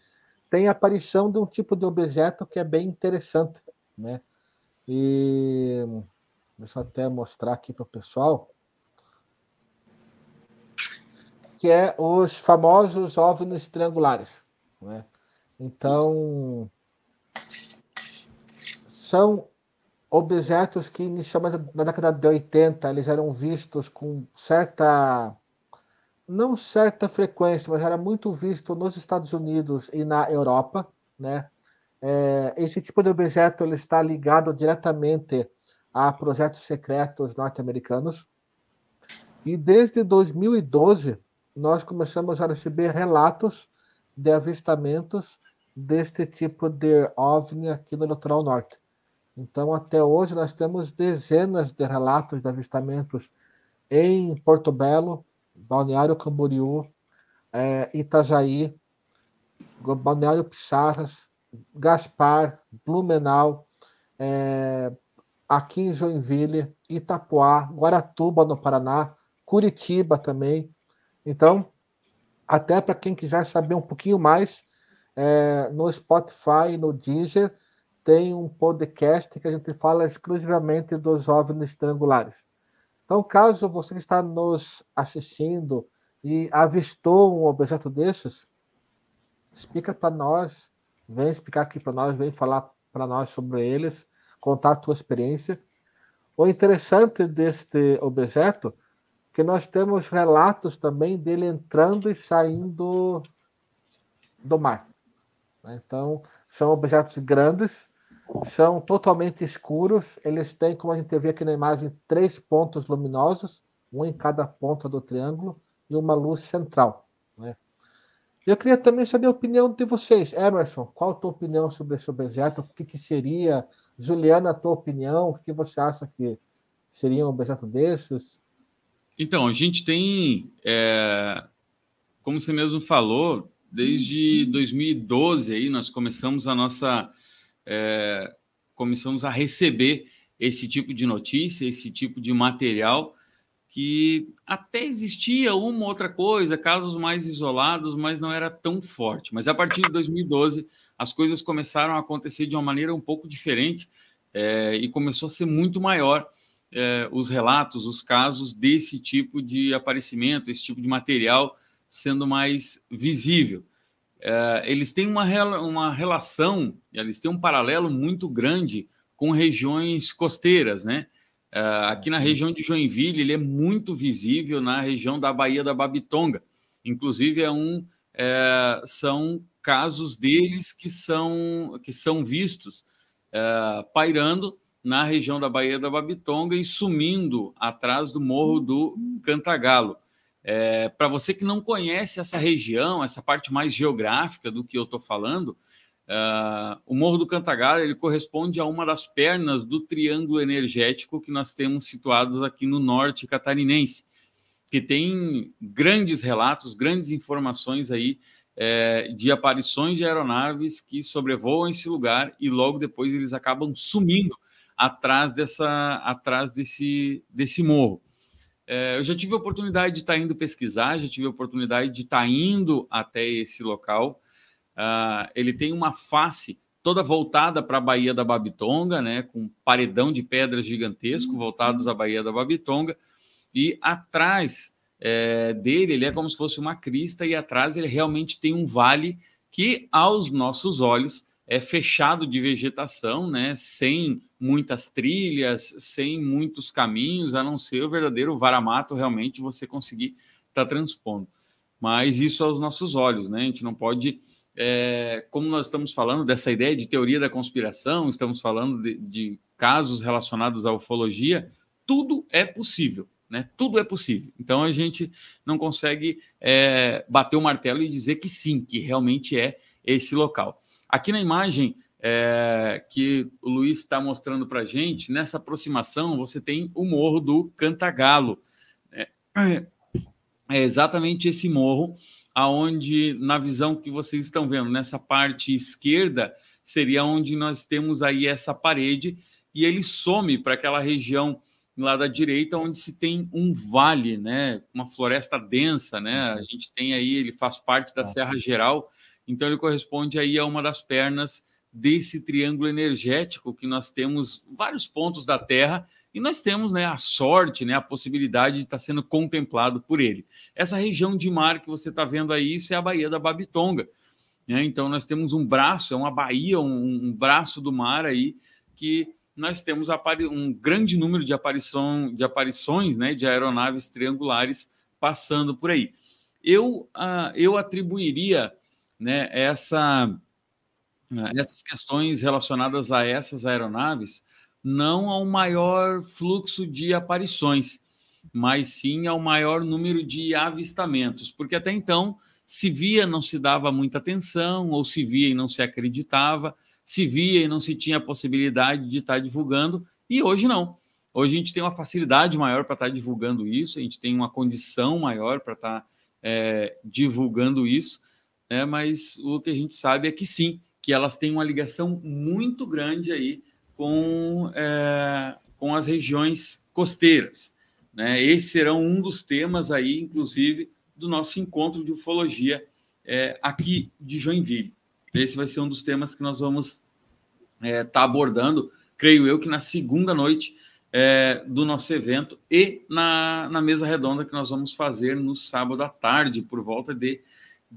tem a aparição de um tipo de objeto que é bem interessante, né? E deixa eu até mostrar aqui para o pessoal. Que é os famosos OVNIs triangulares. Né? Então, são objetos que inicialmente na década de 80 eles eram vistos com certa não certa frequência, mas era muito visto nos Estados Unidos e na Europa, né? é, esse tipo de objeto ele está ligado diretamente a projetos secretos norte-americanos. E desde 2012, nós começamos a receber relatos de avistamentos deste tipo de OVNI aqui no litoral norte. Então, até hoje, nós temos dezenas de relatos de avistamentos em Porto Belo, Balneário Camboriú, é, Itajaí, Balneário Pissarras, Gaspar, Blumenau, é, aqui em Joinville, Itapoá, Guaratuba, no Paraná, Curitiba também. Então, até para quem quiser saber um pouquinho mais, é, no Spotify, no Deezer, tem um podcast que a gente fala exclusivamente dos OVNIs triangulares. Então, caso você está nos assistindo e avistou um objeto desses, explica para nós, vem explicar aqui para nós, vem falar para nós sobre eles, contar a tua experiência. O interessante deste objeto é que nós temos relatos também dele entrando e saindo do mar. Então, são objetos grandes, são totalmente escuros, eles têm, como a gente vê aqui na imagem, três pontos luminosos, um em cada ponta do triângulo, e uma luz central. Né? Eu queria também saber a opinião de vocês. Emerson, qual a tua opinião sobre esse objeto? O que, que seria? Juliana, a tua opinião? O que você acha que seria um objeto desses? Então, a gente tem, é, como você mesmo falou, desde 2012 aí nós começamos a nossa é, começamos a receber esse tipo de notícia, esse tipo de material que até existia uma outra coisa, casos mais isolados, mas não era tão forte. Mas a partir de 2012 as coisas começaram a acontecer de uma maneira um pouco diferente é, e começou a ser muito maior é, os relatos, os casos desse tipo de aparecimento, esse tipo de material sendo mais visível. É, eles têm uma, uma relação, eles têm um paralelo muito grande com regiões costeiras, né? É, aqui na região de Joinville, ele é muito visível na região da Baía da Babitonga. Inclusive, é um, é, são casos deles que são, que são vistos é, pairando na região da Baía da Babitonga e sumindo atrás do Morro do Cantagalo. É, Para você que não conhece essa região, essa parte mais geográfica do que eu estou falando, uh, o Morro do Cantagalo ele corresponde a uma das pernas do triângulo energético que nós temos situados aqui no norte catarinense, que tem grandes relatos, grandes informações aí é, de aparições de aeronaves que sobrevoam esse lugar e logo depois eles acabam sumindo atrás dessa, atrás desse, desse morro. É, eu já tive a oportunidade de estar indo pesquisar, já tive a oportunidade de estar indo até esse local. Uh, ele tem uma face toda voltada para a Baía da Babitonga, né, com paredão de pedras gigantesco uhum. voltados à Baía da Babitonga, e atrás é, dele ele é como se fosse uma crista, e atrás ele realmente tem um vale que, aos nossos olhos, é fechado de vegetação, né, sem muitas trilhas, sem muitos caminhos, a não ser o verdadeiro varamato realmente você conseguir estar tá transpondo. Mas isso aos nossos olhos, né? A gente não pode, é, como nós estamos falando dessa ideia de teoria da conspiração, estamos falando de, de casos relacionados à ufologia, tudo é possível. Né? Tudo é possível. Então a gente não consegue é, bater o martelo e dizer que sim, que realmente é esse local. Aqui na imagem é, que o Luiz está mostrando para a gente, nessa aproximação você tem o morro do Cantagalo. É, é exatamente esse morro, aonde na visão que vocês estão vendo, nessa parte esquerda, seria onde nós temos aí essa parede, e ele some para aquela região lá da direita, onde se tem um vale, né? Uma floresta densa, né? A gente tem aí, ele faz parte da tá. Serra Geral, então ele corresponde aí a uma das pernas desse triângulo energético que nós temos vários pontos da Terra e nós temos né, a sorte, né, a possibilidade de estar sendo contemplado por ele. Essa região de mar que você está vendo aí, isso é a Baía da Babitonga. Né? Então nós temos um braço, é uma baía, um, um braço do mar aí que nós temos um grande número de, aparição, de aparições né, de aeronaves triangulares passando por aí. Eu, uh, eu atribuiria né, essa é, essas questões relacionadas a essas aeronaves não ao maior fluxo de aparições, mas sim ao maior número de avistamentos, porque até então se via não se dava muita atenção, ou se via e não se acreditava, se via e não se tinha a possibilidade de estar divulgando, e hoje não. Hoje a gente tem uma facilidade maior para estar divulgando isso, a gente tem uma condição maior para estar é, divulgando isso, né? mas o que a gente sabe é que sim, que elas têm uma ligação muito grande aí com, é, com as regiões costeiras. Né? Esse será um dos temas aí, inclusive, do nosso encontro de ufologia é, aqui de Joinville. Esse vai ser um dos temas que nós vamos estar é, tá abordando, creio eu, que na segunda noite é, do nosso evento e na, na mesa redonda que nós vamos fazer no sábado à tarde, por volta de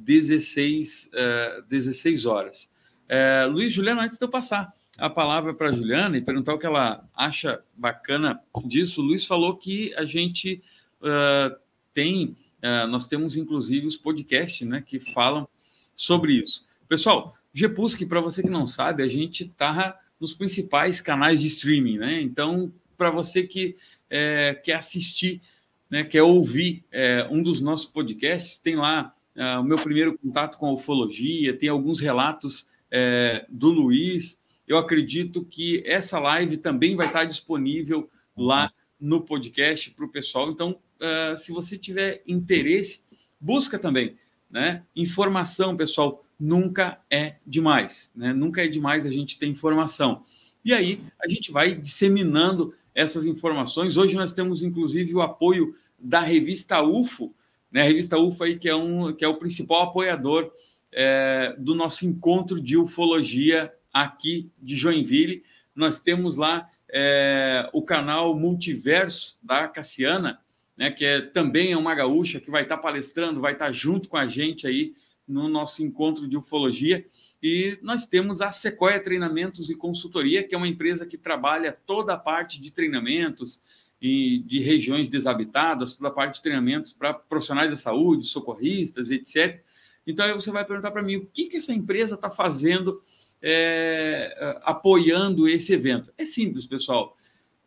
16, uh, 16 horas. Uh, Luiz Juliano, antes de eu passar a palavra para a Juliana e perguntar o que ela acha bacana disso, o Luiz falou que a gente uh, tem, uh, nós temos inclusive os podcasts né, que falam sobre isso. Pessoal, Gepusc, para você que não sabe, a gente está nos principais canais de streaming, né? Então, para você que é, quer assistir, né, quer ouvir é, um dos nossos podcasts, tem lá o meu primeiro contato com a ufologia, tem alguns relatos é, do Luiz. Eu acredito que essa live também vai estar disponível lá no podcast para o pessoal. Então, uh, se você tiver interesse, busca também. Né? Informação, pessoal, nunca é demais. Né? Nunca é demais a gente ter informação. E aí a gente vai disseminando essas informações. Hoje nós temos, inclusive, o apoio da revista UFO, né? A revista UFO aí, que é, um, que é o principal apoiador é, do nosso encontro de ufologia aqui de Joinville. Nós temos lá é, o canal Multiverso da Cassiana, né, que é, também é uma gaúcha que vai estar palestrando, vai estar junto com a gente aí no nosso encontro de ufologia. E nós temos a Sequoia Treinamentos e Consultoria, que é uma empresa que trabalha toda a parte de treinamentos, e de regiões desabitadas, toda a parte de treinamentos para profissionais da saúde, socorristas, etc. Então, aí você vai perguntar para mim o que, que essa empresa está fazendo é, apoiando esse evento. É simples, pessoal.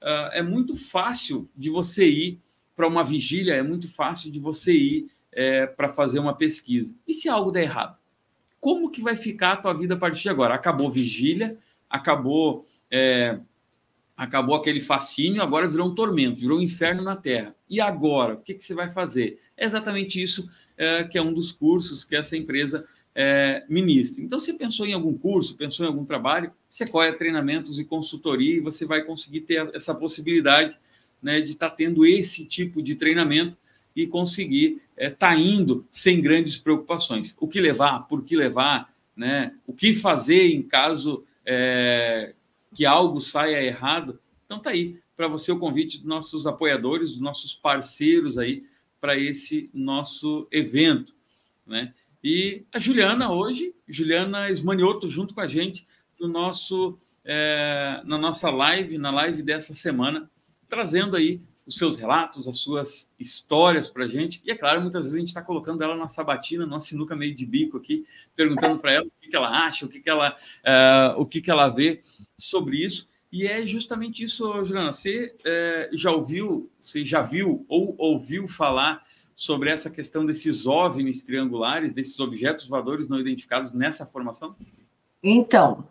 Uh, é muito fácil de você ir para uma vigília, é muito fácil de você ir é, para fazer uma pesquisa. E se algo der errado? Como que vai ficar a tua vida a partir de agora? Acabou vigília, acabou é, acabou aquele fascínio, agora virou um tormento, virou um inferno na Terra. E agora, o que, que você vai fazer? É exatamente isso é, que é um dos cursos que essa empresa é, ministra. Então, você pensou em algum curso, pensou em algum trabalho, Sequoia Treinamentos e Consultoria, e você vai conseguir ter essa possibilidade né, de estar tá tendo esse tipo de treinamento e conseguir estar é, tá indo sem grandes preocupações. O que levar, por que levar, né, o que fazer em caso é, que algo saia errado. Então tá aí para você o convite dos nossos apoiadores, dos nossos parceiros aí para esse nosso evento, né? E a Juliana hoje, Juliana Esmanioto, junto com a gente no nosso é, na nossa live, na live dessa semana, trazendo aí os seus relatos, as suas histórias para a gente. E é claro, muitas vezes a gente está colocando ela na sabatina, numa sinuca meio de bico aqui, perguntando para ela o que, que, ela acha, o que, que ela, uh, o que, que ela vê sobre isso. E é justamente isso, Juliana. Você uh, já ouviu, você já viu ou ouviu falar sobre essa questão desses OVNIs triangulares, desses objetos voadores não identificados nessa formação? Então,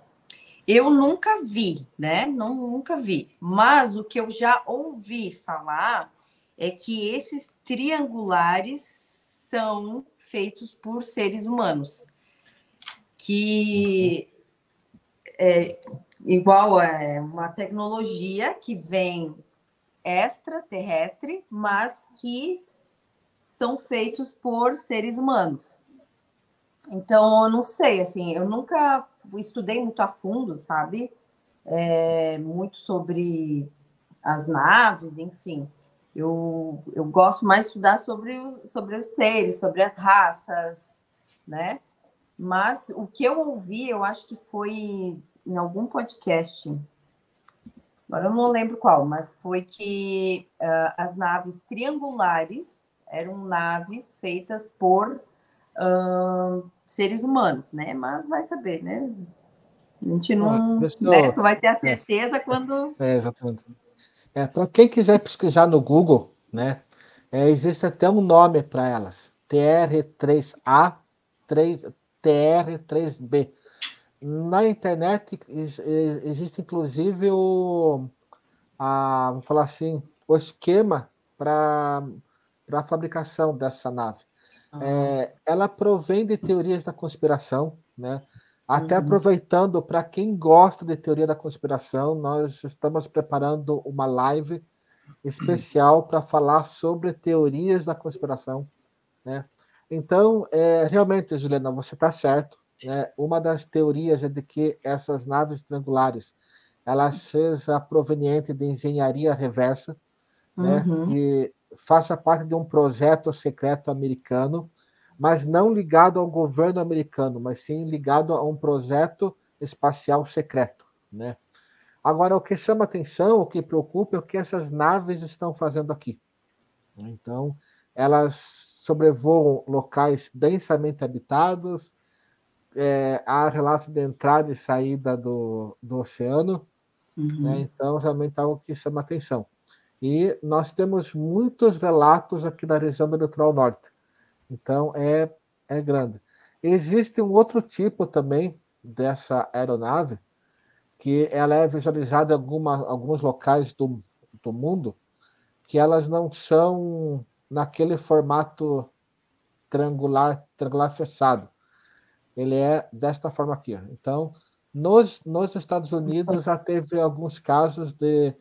eu nunca vi, né? Não, nunca vi. Mas o que eu já ouvi falar é que esses triangulares são feitos por seres humanos. Que é igual a uma tecnologia que vem extraterrestre, mas que são feitos por seres humanos. Então, eu não sei, assim, eu nunca estudei muito a fundo, sabe? É, muito sobre as naves, enfim. Eu, eu gosto mais de estudar sobre os, sobre os seres, sobre as raças, né? Mas o que eu ouvi, eu acho que foi em algum podcast, agora eu não lembro qual, mas foi que uh, as naves triangulares eram naves feitas por uh, seres humanos, né? Mas vai saber, né? A gente não né? só vai ter a é. certeza é. quando. É, exatamente. É, para quem quiser pesquisar no Google, né? É, existe até um nome para elas: TR3A, 3, TR3B. Na internet existe inclusive o, a, vamos falar assim, o esquema para a fabricação dessa nave. É, ela provém de teorias da conspiração, né? Até uhum. aproveitando, para quem gosta de teoria da conspiração, nós estamos preparando uma live especial para falar sobre teorias da conspiração. Né? Então, é, realmente, Juliana, você está certo. Né? Uma das teorias é de que essas naves triangulares ela seja proveniente de engenharia reversa, né? uhum. e faça parte de um projeto secreto americano mas não ligado ao governo americano, mas sim ligado a um projeto espacial secreto, né? Agora, o que chama atenção, o que preocupa é o que essas naves estão fazendo aqui. Então, elas sobrevoam locais densamente habitados, é, há relatos de entrada e saída do, do oceano, uhum. né? então realmente é algo que chama atenção. E nós temos muitos relatos aqui da região do litoral norte. Então é, é grande. Existe um outro tipo também dessa aeronave, que ela é visualizada em alguma, alguns locais do, do mundo, que elas não são naquele formato triangular, triangular fechado. Ele é desta forma aqui. Então, nos, nos Estados Unidos já teve alguns casos de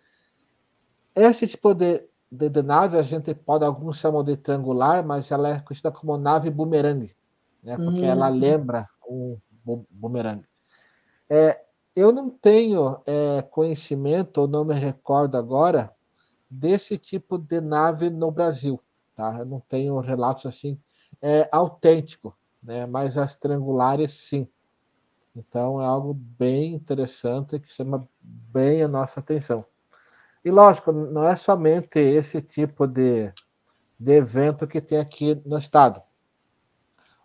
esse tipo de de, de, nave, a gente pode, alguns chamam de triangular, mas ela é conhecida como nave bumerangue, né? porque ela hum. lembra um bumerangue. É, eu não tenho é, conhecimento, ou não me recordo agora, desse tipo de nave no Brasil. Tá? Eu não tenho relatos assim é, autêntico, né? mas as triangulares sim. Então é algo bem interessante que chama bem a nossa atenção. E lógico, não é somente esse tipo de, de evento que tem aqui no estado.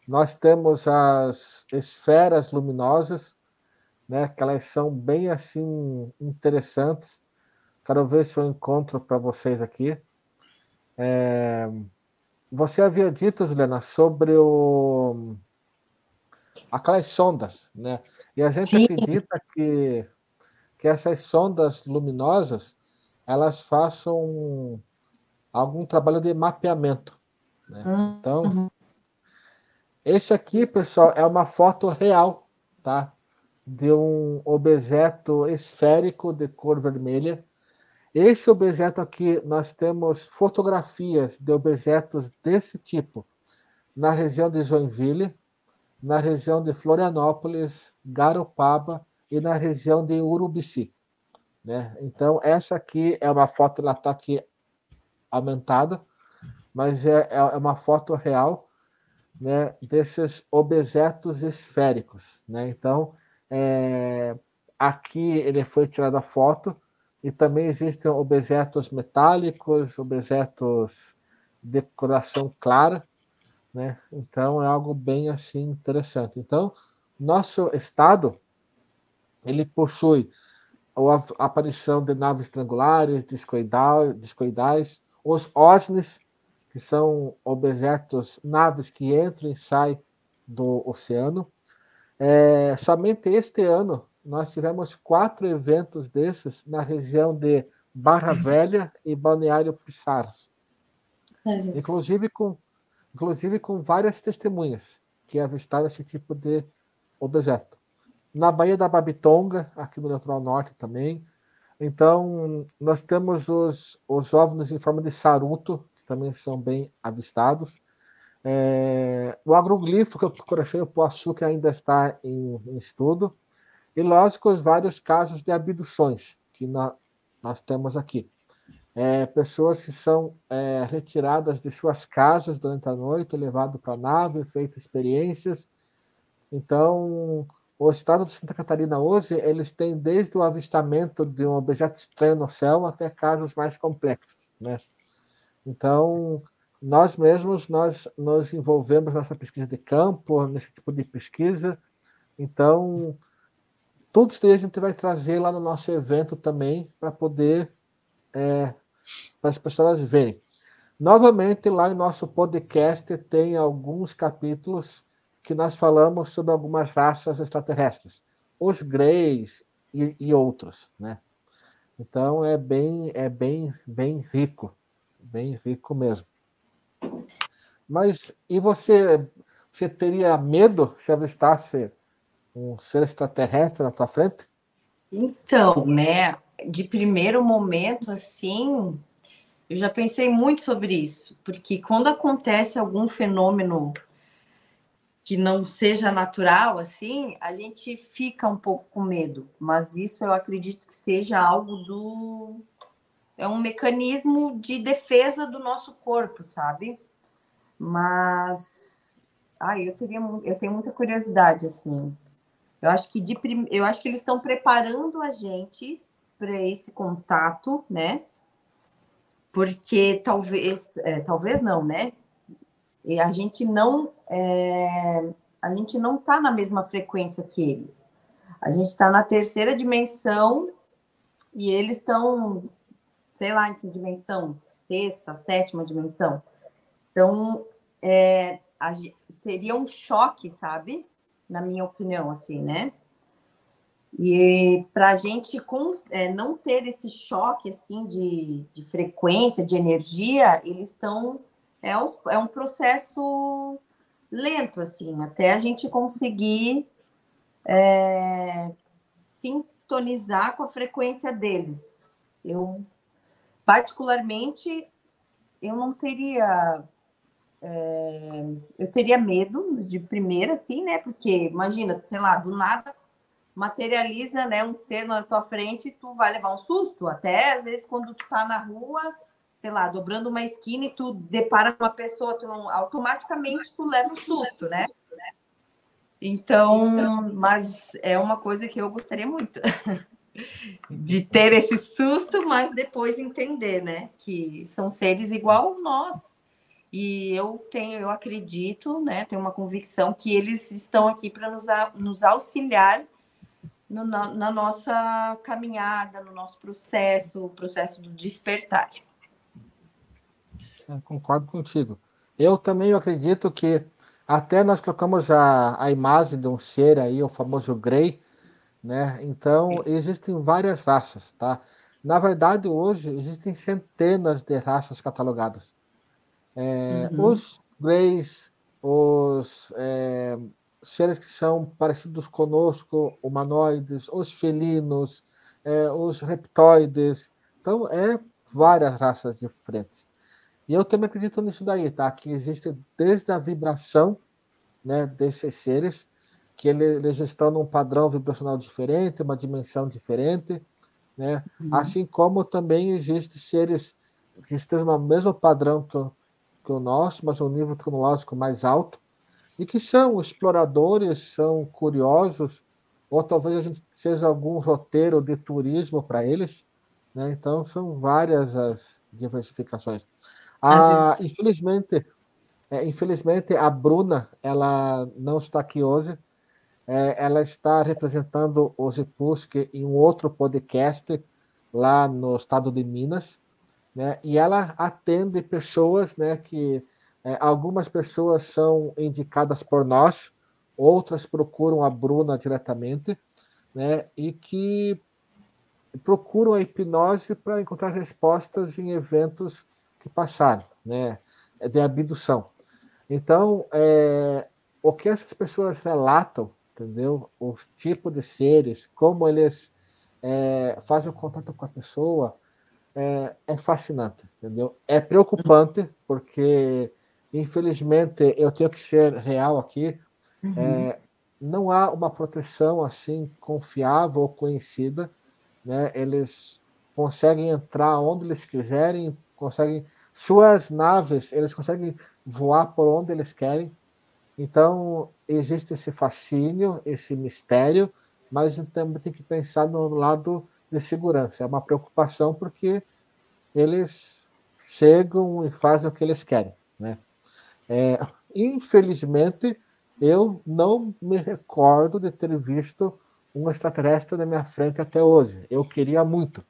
Nós temos as esferas luminosas, né, que elas são bem assim interessantes. Quero ver se eu encontro para vocês aqui. É... Você havia dito, Juliana, sobre o... aquelas sondas, né? E a gente Sim. acredita que, que essas sondas luminosas elas façam algum trabalho de mapeamento. Né? Uhum. Então, esse aqui, pessoal, é uma foto real, tá? De um objeto esférico de cor vermelha. Esse objeto aqui, nós temos fotografias de objetos desse tipo na região de Joinville, na região de Florianópolis, Garopaba e na região de Urubici. Né? Então, essa aqui é uma foto, ela está aqui aumentada, mas é, é, é uma foto real né, desses objetos esféricos. Né? Então, é, aqui ele foi tirada a foto, e também existem objetos metálicos, objetos de coloração clara, né? Então é algo bem assim interessante. Então, nosso estado ele possui a aparição de naves triangulares, discoidais, os OSNIs, que são objetos, naves que entram e saem do oceano. É, somente este ano nós tivemos quatro eventos desses na região de Barra Velha e Balneário Pissaras. Inclusive com, inclusive com várias testemunhas que avistaram esse tipo de objeto na Baía da Babitonga, aqui no litoral norte também. Então, nós temos os, os OVNIs em forma de saruto, que também são bem avistados. É, o agroglifo, que eu procurei o poaçu, que ainda está em, em, estudo. E, lógico, os vários casos de abduções que nós temos aqui. É, pessoas que são é, retiradas de suas casas durante a noite, levadas para a nave, feitas experiências. Então, o estado de Santa Catarina hoje, eles têm desde o avistamento de um objeto estranho no céu até casos mais complexos, né? Então, nós mesmos, nós nos envolvemos nessa pesquisa de campo, nesse tipo de pesquisa. Então, tudo isso a gente vai trazer lá no nosso evento também, para poder, é, para as pessoas verem. Novamente, lá em nosso podcast tem alguns capítulos que nós falamos sobre algumas raças extraterrestres, os greys e, e outros, né? Então é bem é bem bem rico, bem rico mesmo. Mas e você você teria medo se avistasse um ser extraterrestre na tua frente? Então, né, de primeiro momento, assim, eu já pensei muito sobre isso, porque quando acontece algum fenômeno que não seja natural, assim, a gente fica um pouco com medo. Mas isso eu acredito que seja algo do. É um mecanismo de defesa do nosso corpo, sabe? Mas. Ai, eu, teria, eu tenho muita curiosidade, assim. Eu acho que, de, eu acho que eles estão preparando a gente para esse contato, né? Porque talvez, é, talvez não, né? E a gente não é, a gente não está na mesma frequência que eles. A gente está na terceira dimensão e eles estão, sei lá, em que dimensão? Sexta, sétima dimensão. Então, é, a, seria um choque, sabe? Na minha opinião, assim, né? E para a gente é, não ter esse choque assim de, de frequência, de energia, eles estão é, um, é um processo lento, assim, até a gente conseguir é, sintonizar com a frequência deles. Eu, particularmente, eu não teria. É, eu teria medo de primeira, assim, né? Porque, imagina, sei lá, do nada materializa né, um ser na tua frente, tu vai levar um susto. Até às vezes, quando tu tá na rua, sei lá, dobrando uma esquina e tu depara com uma pessoa, tu não, automaticamente tu leva um susto, né? Então, mas é uma coisa que eu gostaria muito de ter esse susto, mas depois entender, né, que são seres igual nós. E eu tenho, eu acredito, né, tenho uma convicção que eles estão aqui para nos, nos auxiliar no, na, na nossa caminhada, no nosso processo, o processo do despertar. É, concordo contigo. Eu também acredito que até nós colocamos a, a imagem de um ser aí, o famoso Grey, né? Então, existem várias raças, tá? Na verdade, hoje existem centenas de raças catalogadas. É, uhum. Os Greys, os é, seres que são parecidos conosco, humanoides, os felinos, é, os reptoides. Então, é várias raças diferentes. E eu também acredito nisso daí, tá? Que existe desde a vibração né, desses seres, que eles estão num padrão vibracional diferente, uma dimensão diferente, né? Uhum. Assim como também existem seres que estão no mesmo padrão que que o nosso, mas um nível tecnológico mais alto, e que são exploradores, são curiosos, ou talvez a gente seja algum roteiro de turismo para eles, né? Então são várias as diversificações. Ah, infelizmente, é, infelizmente a Bruna ela não está aqui hoje. É, ela está representando o Zipusk em um outro podcast lá no estado de Minas, né? E ela atende pessoas, né? Que é, algumas pessoas são indicadas por nós, outras procuram a Bruna diretamente, né? E que procuram a hipnose para encontrar respostas em eventos que passaram, né? De abdução. Então, é, o que essas pessoas relatam, entendeu? O tipo de seres, como eles é, fazem o contato com a pessoa, é, é, fascinante, entendeu? É preocupante, porque, infelizmente, eu tenho que ser real aqui, uhum. é, não há uma proteção assim confiável ou conhecida, né? Eles conseguem entrar onde eles quiserem, conseguem suas naves, eles conseguem voar por onde eles querem. Então, existe esse fascínio, esse mistério, mas também tem que pensar no lado de segurança. É uma preocupação porque eles chegam e fazem o que eles querem. Né? É, infelizmente, eu não me recordo de ter visto um extraterrestre na minha frente até hoje. Eu queria muito.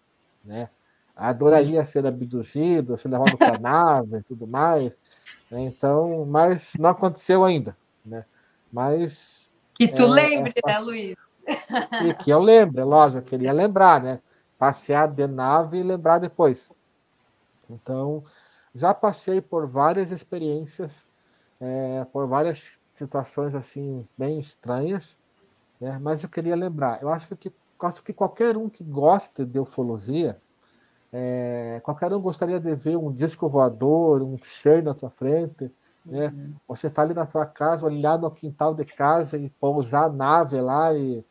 Né? adoraria ser abduzido, ser levado para a nave e tudo mais. Né? Então, mas não aconteceu ainda. Né? Mas. Que tu é, lembre, é, né, Luiz? Que, que eu lembre, é lógico, eu queria lembrar, né? Passear de nave e lembrar depois. Então, já passei por várias experiências, é, por várias situações assim bem estranhas, Né? Mas eu queria lembrar, eu acho que, acho que qualquer um que gosta de ufologia, é, qualquer um gostaria de ver um disco voador, um ser na tua frente, né? Uhum. Você está ali na tua casa, olhar no quintal de casa e pousar a nave lá e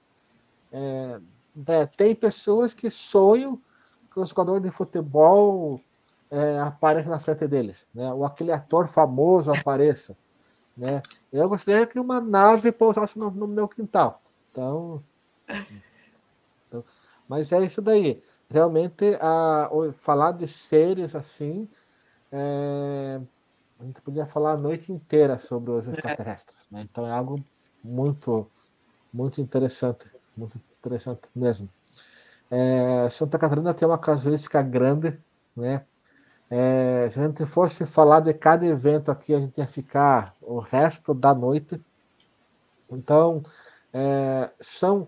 é, é, tem pessoas que sonham que o jogador de futebol é, apareça na frente deles, né? Ou aquele ator famoso apareça, né? Eu gostaria que uma nave pousasse no, no meu quintal. Então, então, mas é isso daí. Realmente, a, falar de seres assim, é, a gente podia falar a noite inteira sobre os extraterrestres. Né? Então é algo muito, muito interessante, muito interessante mesmo. É, Santa Catarina tem uma casuística grande, né? É, se a gente fosse falar de cada evento aqui, a gente ia ficar o resto da noite. Então, é, são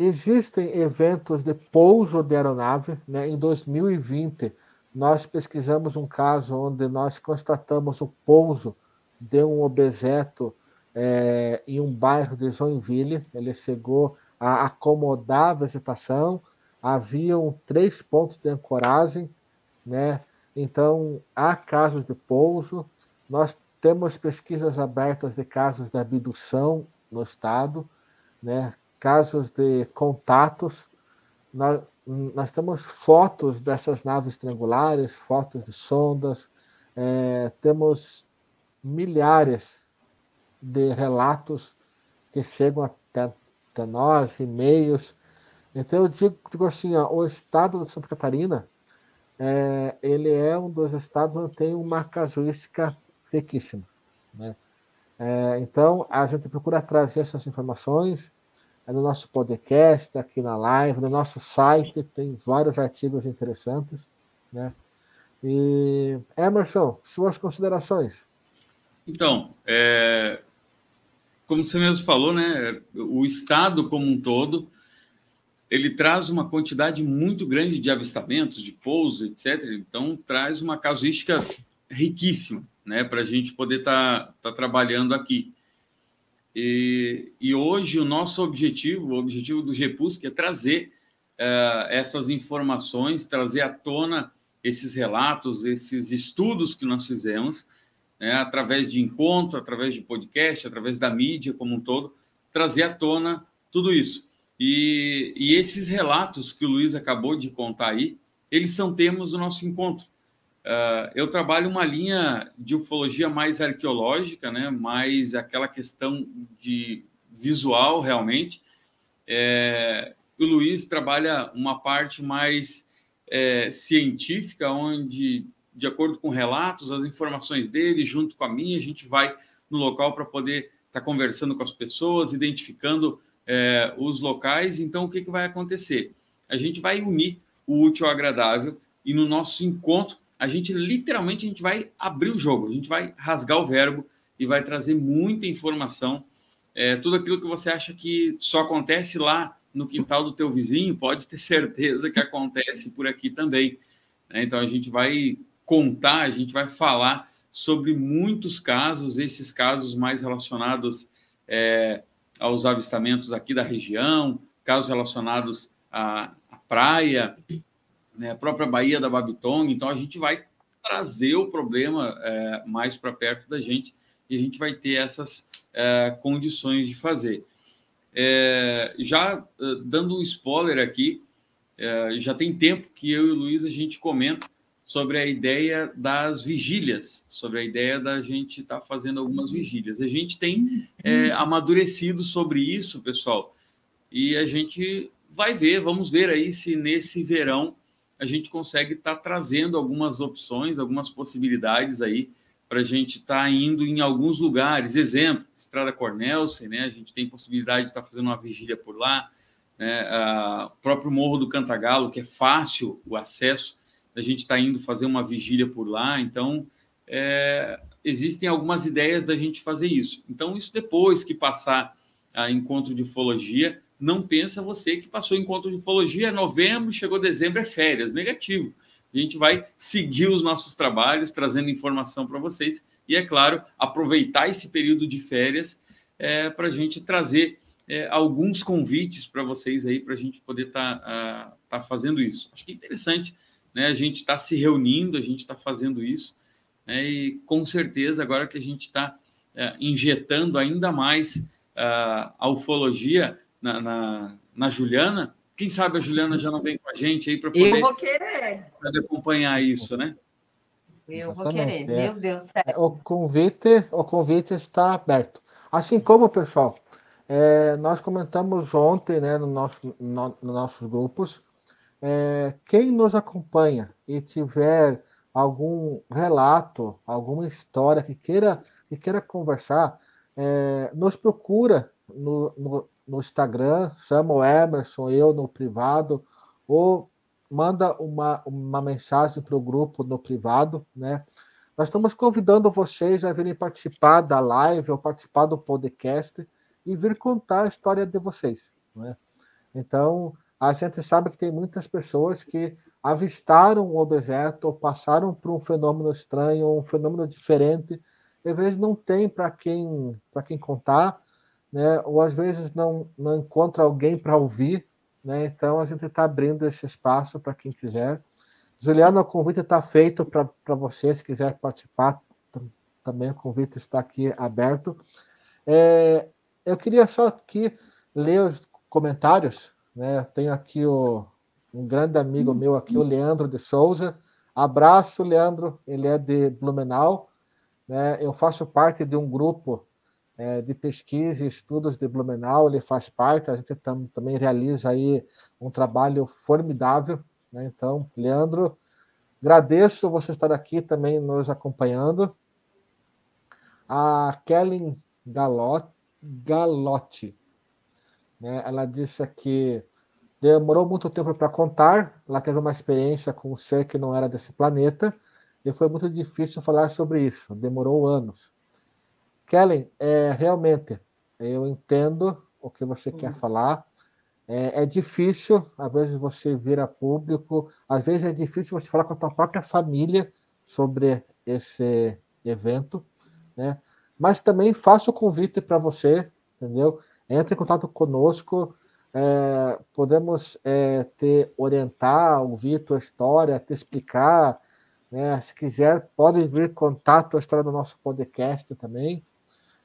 existem eventos de pouso de aeronave. Né? Em 2020, nós pesquisamos um caso onde nós constatamos o pouso de um objeto é, em um bairro de Joinville. Ele chegou a acomodar a vegetação, haviam três pontos de ancoragem, né? Então, há casos de pouso, nós temos pesquisas abertas de casos de abdução no estado, né? casos de contatos. Nós, nós temos fotos dessas naves triangulares, fotos de sondas, é, temos milhares de relatos que chegam até, até nós, e-mails. Então eu digo, digo assim, ó, o estado de Santa Catarina, é, ele é um dos estados onde tem uma casuística riquíssima. Né? É, então, a gente procura trazer essas informações é no nosso podcast, aqui na live, no nosso site, tem vários artigos interessantes. Né? E, Emerson, suas considerações. Então, é, como você mesmo falou, né, o Estado como um todo, ele traz uma quantidade muito grande de avistamentos, de pousos, etc. Então, traz uma casuística riquíssima né, para a gente poder estar tá, tá trabalhando aqui. E, e, hoje o nosso objetivo, o objetivo do GEPUSC é trazer uh, essas informações, trazer à tona esses relatos, esses estudos que nós fizemos, né, através de encontro, através de podcast, através da mídia como um todo, trazer à tona tudo isso. E, e esses relatos que o Luiz acabou de contar aí, eles são temas do nosso encontro. Uh, eu trabalho uma linha de ufologia mais arqueológica, né? mais aquela questão de visual, realmente. É, o Luiz trabalha uma parte mais é, científica, onde, de acordo com relatos, as informações dele, junto com a minha, a gente vai no local para poder estar tá conversando com as pessoas, identificando é, os locais. Então, o que, que vai acontecer? A gente vai unir o útil ao agradável e no nosso encontro a gente literalmente a gente vai abrir o jogo, a gente vai rasgar o verbo e vai trazer muita informação. É, tudo aquilo que você acha que só acontece lá no quintal do teu vizinho, pode ter certeza que acontece por aqui também. Né? Então a gente vai contar, a gente vai falar sobre muitos casos, esses casos mais relacionados é, aos avistamentos aqui da região, casos relacionados à, à praia, né, a própria Baía da Babitonga. Então, a gente vai trazer o problema é, mais para perto da gente e a gente vai ter essas é, condições de fazer. É, já é, dando um spoiler aqui, é, já tem tempo que eu e o Luiz a gente comenta sobre a ideia das vigílias, sobre a ideia da gente estar tá fazendo algumas vigílias. A gente tem é, amadurecido sobre isso, pessoal, e a gente vai ver, vamos ver aí se nesse verão a gente consegue estar tá trazendo algumas opções, algumas possibilidades aí para a gente estar tá indo em alguns lugares. Exemplo, Estrada Cornelsen, né? A gente tem possibilidade de estar tá fazendo uma vigília por lá. Né? O próprio Morro do Cantagalo, que é fácil o acesso, a gente está indo fazer uma vigília por lá. Então, é, existem algumas ideias da gente fazer isso. Então, isso depois que passar a encontro de ufologia, não pensa você que passou encontro de ufologia, é novembro, chegou dezembro, é férias. Negativo. A gente vai seguir os nossos trabalhos, trazendo informação para vocês. E, é claro, aproveitar esse período de férias é, para a gente trazer é, alguns convites para vocês aí para a gente poder estar tá, uh, tá fazendo isso. Acho que é interessante, né? A gente está se reunindo, a gente está fazendo isso, né? E com certeza agora que a gente está uh, injetando ainda mais uh, a ufologia na, na, na, Juliana, quem sabe a Juliana já não vem com a gente aí para poder, Eu vou querer. acompanhar isso, né? Eu vou querer, é. meu Deus, sério. O convite, o convite está aberto. Assim como, pessoal, é, nós comentamos ontem né, no nosso, no, nos nossos grupos. É, quem nos acompanha e tiver algum relato, alguma história que queira, que queira conversar, é, nos procura no, no, no, Instagram, chama o Emerson, eu no privado, ou manda uma, uma mensagem para o grupo no privado, né? Nós estamos convidando vocês a virem participar da live ou participar do podcast e vir contar a história de vocês. Né? Então, a gente sabe que tem muitas pessoas que avistaram um objeto ou passaram por um fenômeno estranho, um fenômeno diferente, às vezes não tem para quem para quem contar, né? Ou às vezes não não encontra alguém para ouvir, né? Então a gente está abrindo esse espaço para quem quiser. Juliana, o convite está feito para você, se quiser participar, também o convite está aqui aberto. É, eu queria só aqui ler os comentários. Né? Tenho aqui o, um grande amigo meu aqui, o Leandro de Souza. Abraço, Leandro. Ele é de Blumenau. Né? Eu faço parte de um grupo é, de pesquisa e estudos de Blumenau. Ele faz parte. A gente tam, também realiza aí um trabalho formidável. Né? Então, Leandro, agradeço você estar aqui também nos acompanhando. A Kellen Galot, Galotti. Né? Ela disse que demorou muito tempo para contar, ela teve uma experiência com um ser que não era desse planeta, e foi muito difícil falar sobre isso, demorou anos. Kellen, é, realmente, eu entendo o que você uhum. quer falar. É, é, difícil, às vezes, você vir a público, às vezes é difícil você falar com a sua própria família sobre esse evento, né? mas também faço o convite para você, entendeu? Entre em contato conosco, é, podemos é, te orientar, ouvir tua história, te explicar, né? Se quiser, pode vir contar a tua história no nosso podcast também.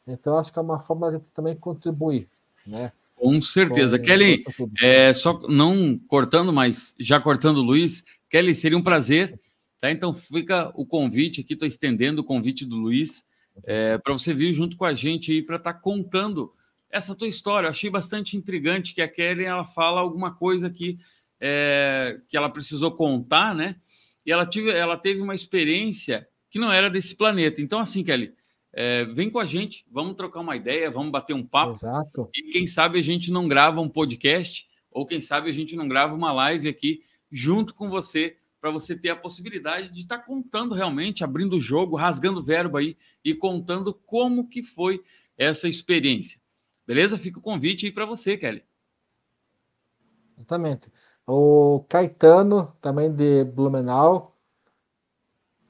Então, acho que é uma forma de também contribuir, né? Com certeza. Com Kelly, é, só não cortando, mas já cortando o Luiz, Kelly, seria um prazer, tá? Então fica o convite aqui, estou estendendo o convite do Luiz é, para você vir junto com a gente aí para estar tá contando essa tua história. Eu achei bastante intrigante que a Kelly ela fala alguma coisa que, é, que ela precisou contar, né? E ela, tive, ela teve uma experiência que não era desse planeta. Então, assim, Kelly, é, vem com a gente, vamos trocar uma ideia, vamos bater um papo. Exato. E quem sabe a gente não grava um podcast, ou quem sabe a gente não grava uma live aqui junto com você para você ter a possibilidade de estar tá contando realmente, abrindo o jogo, rasgando o verbo aí e contando como que foi essa experiência. Beleza? Fica o convite aí para você, Kelly. Exatamente. O Caetano, também de Blumenau.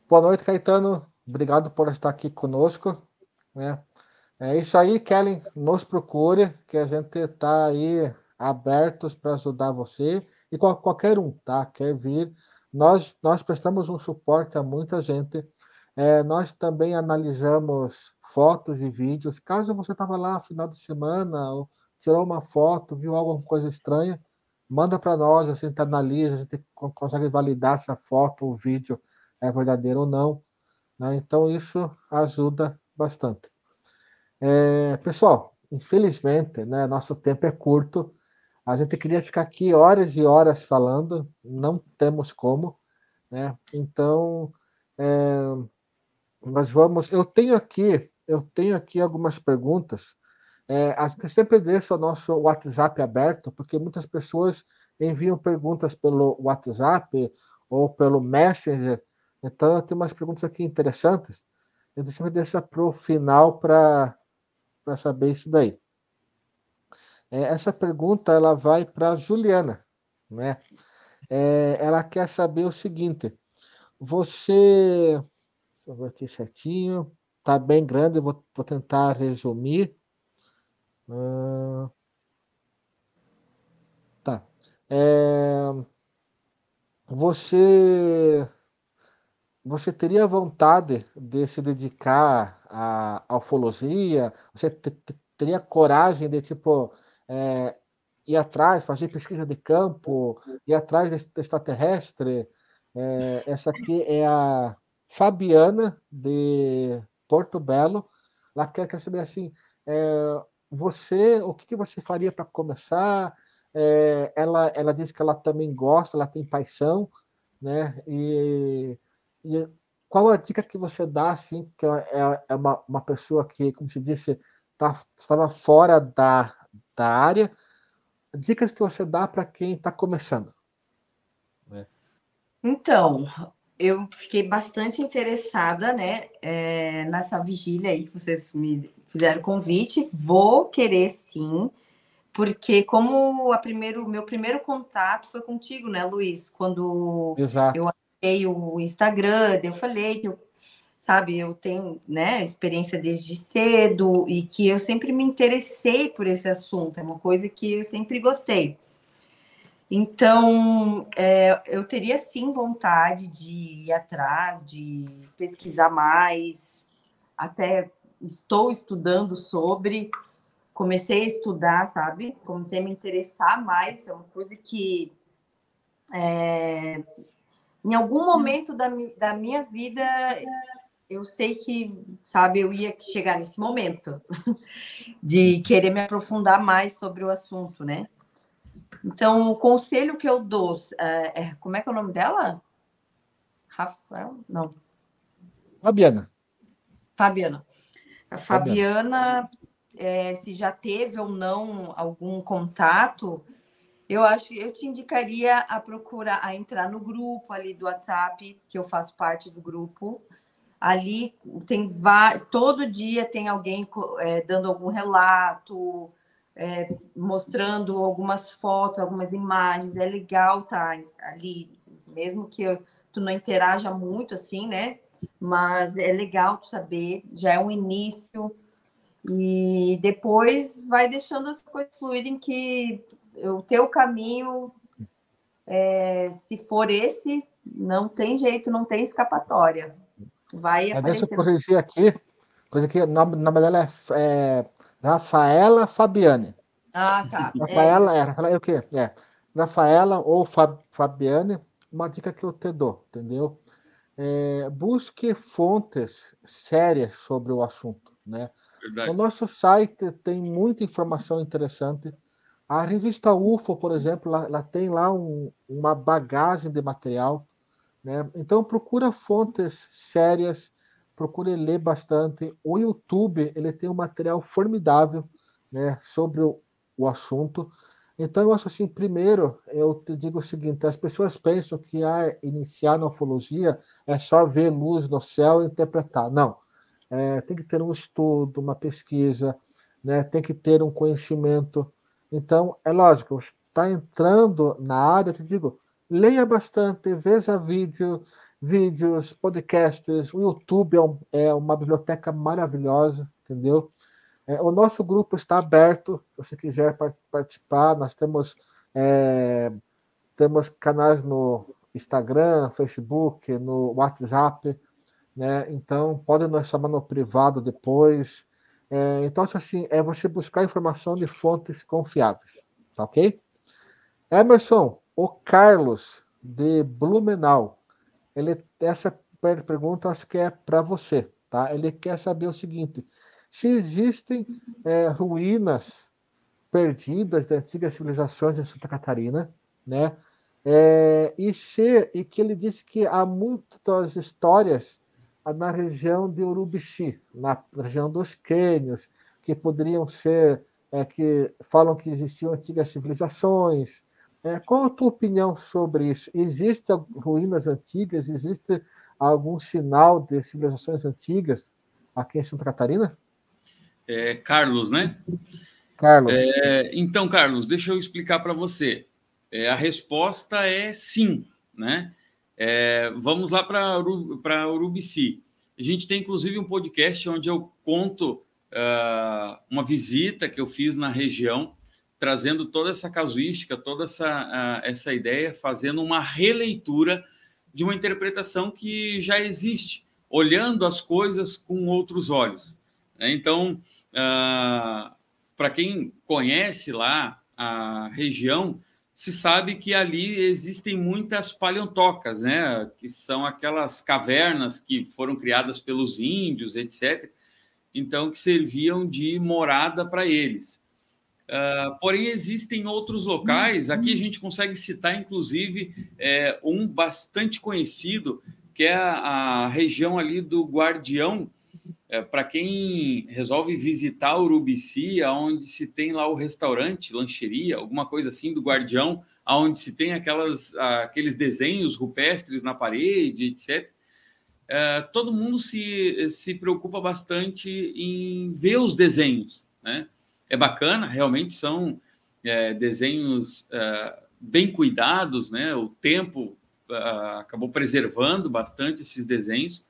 Boa noite, Caetano. Obrigado por estar aqui conosco. Né? É isso aí, Kelly. Nos procure, que a gente está aí abertos para ajudar você e qualquer um, tá? Quer vir nós, nós prestamos um suporte a muita gente. É, nós também analisamos fotos e vídeos. Caso você estava lá no final de semana, ou tirou uma foto, viu alguma coisa estranha, manda para nós, a gente analisa, a gente consegue validar se a foto ou vídeo é verdadeiro ou não. Né? Então, isso ajuda bastante. É, pessoal, infelizmente, né, nosso tempo é curto. A gente queria ficar aqui horas e horas falando, não temos como, né? Então, é, nós vamos. Eu tenho aqui, eu tenho aqui algumas perguntas. É, a gente sempre deixa o nosso WhatsApp aberto, porque muitas pessoas enviam perguntas pelo WhatsApp ou pelo Messenger. Então, eu tenho umas perguntas aqui interessantes. Eu sempre deixo para o final para saber isso daí. É, essa pergunta ela vai para Juliana, né? É, ela quer saber o seguinte: você, deixa eu ver aqui certinho, tá bem grande, vou, vou tentar resumir. Uh, É, você você teria vontade de se dedicar à, à ufologia? Você teria coragem de tipo é, ir atrás, fazer pesquisa de campo, ir atrás de extraterrestre? É, essa aqui é a Fabiana de Porto Belo. Ela quer, quer saber assim, é, você, o que, que você faria para começar? É, ela, ela diz que ela também gosta, ela tem paixão, né? E, e qual a dica que você dá, assim, que é, é uma, uma pessoa que, como se disse, tá, estava fora da, da área, dicas que você dá para quem está começando? Então, eu fiquei bastante interessada, né, é, nessa vigília aí que vocês me fizeram convite. Vou querer sim porque como a primeiro, meu primeiro contato foi contigo, né, Luiz? Quando Exato. eu achei o Instagram, eu falei que eu, sabe, eu tenho, né, experiência desde cedo e que eu sempre me interessei por esse assunto, é uma coisa que eu sempre gostei. Então, é, eu teria sim vontade de ir atrás, de pesquisar mais, até estou estudando sobre, comecei a estudar, sabe? Comecei a me interessar mais. É uma coisa que é, em algum momento da, da minha vida eu sei que, sabe, eu ia chegar nesse momento de querer me aprofundar mais sobre o assunto, né? Então, o conselho que eu dou, é, é como é que é o nome dela? Rafael? Não. Fabiana. Fabiana. A Fabiana, Fabiana é, se já teve ou não algum contato, eu acho que eu te indicaria a procurar a entrar no grupo ali do WhatsApp, que eu faço parte do grupo. Ali tem todo dia tem alguém é, dando algum relato, é, mostrando algumas fotos, algumas imagens. É legal tá ali, mesmo que eu, tu não interaja muito assim, né? Mas é legal tu saber, já é um início e depois vai deixando as coisas fluírem que o teu caminho, é, se for esse, não tem jeito, não tem escapatória. Vai aparecer. Deixa eu corrigir aqui, coisa que nome, nome dela é, é, Rafaela Fabiane. Ah, tá. Rafaela é, é Rafaela é o quê? É, Rafaela ou Fab, Fabiane, uma dica que eu te dou, entendeu? É, busque fontes sérias sobre o assunto, né? Verdade. No nosso site tem muita informação interessante. A revista UFO, por exemplo, ela, ela tem lá um, uma bagagem de material. Né? Então, procura fontes sérias, procure ler bastante. O YouTube ele tem um material formidável né, sobre o, o assunto. Então, eu acho assim, primeiro, eu te digo o seguinte, as pessoas pensam que ah, iniciar na ufologia é só ver luz no céu e interpretar. Não é, tem que ter um estudo, uma pesquisa, né? tem que ter um conhecimento. Então, é lógico, está entrando na área, eu te digo, leia bastante, veja vídeo, vídeos, podcasts, o YouTube é, é uma biblioteca maravilhosa, entendeu? É, o nosso grupo está aberto, se você quiser participar, nós temos, é, temos canais no Instagram, Facebook, no WhatsApp, né? Então, podem nos chamar no privado depois. É, então, assim, é você buscar informação de fontes confiáveis, tá ok? Emerson, o Carlos de Blumenau, ele essa pergunta acho que é para você, tá? Ele quer saber o seguinte: se existem é, ruínas perdidas de antigas civilizações em Santa Catarina, né? É, e se e que ele disse que há muitas histórias na região de Urubici, na região dos Quênios, que poderiam ser, é, que falam que existiam antigas civilizações. É, qual a tua opinião sobre isso? Existem ruínas antigas? Existe algum sinal de civilizações antigas aqui em Santa Catarina? É, Carlos, né? Carlos. É, então, Carlos, deixa eu explicar para você. É, a resposta é sim, né? É, vamos lá para Urubici. A gente tem inclusive um podcast onde eu conto uh, uma visita que eu fiz na região trazendo toda essa casuística, toda essa, essa ideia, fazendo uma releitura de uma interpretação que já existe, olhando as coisas com outros olhos. Né? Então, uh, para quem conhece lá a região, se sabe que ali existem muitas paleontocas, né? que são aquelas cavernas que foram criadas pelos índios, etc. Então, que serviam de morada para eles. Uh, porém, existem outros locais, aqui a gente consegue citar, inclusive, é, um bastante conhecido, que é a, a região ali do Guardião, é, para quem resolve visitar Urubici, onde se tem lá o restaurante, lancheria, alguma coisa assim do Guardião, onde se tem aquelas, aqueles desenhos rupestres na parede, etc. É, todo mundo se, se preocupa bastante em ver os desenhos, né? É bacana, realmente são é, desenhos é, bem cuidados, né? O tempo é, acabou preservando bastante esses desenhos.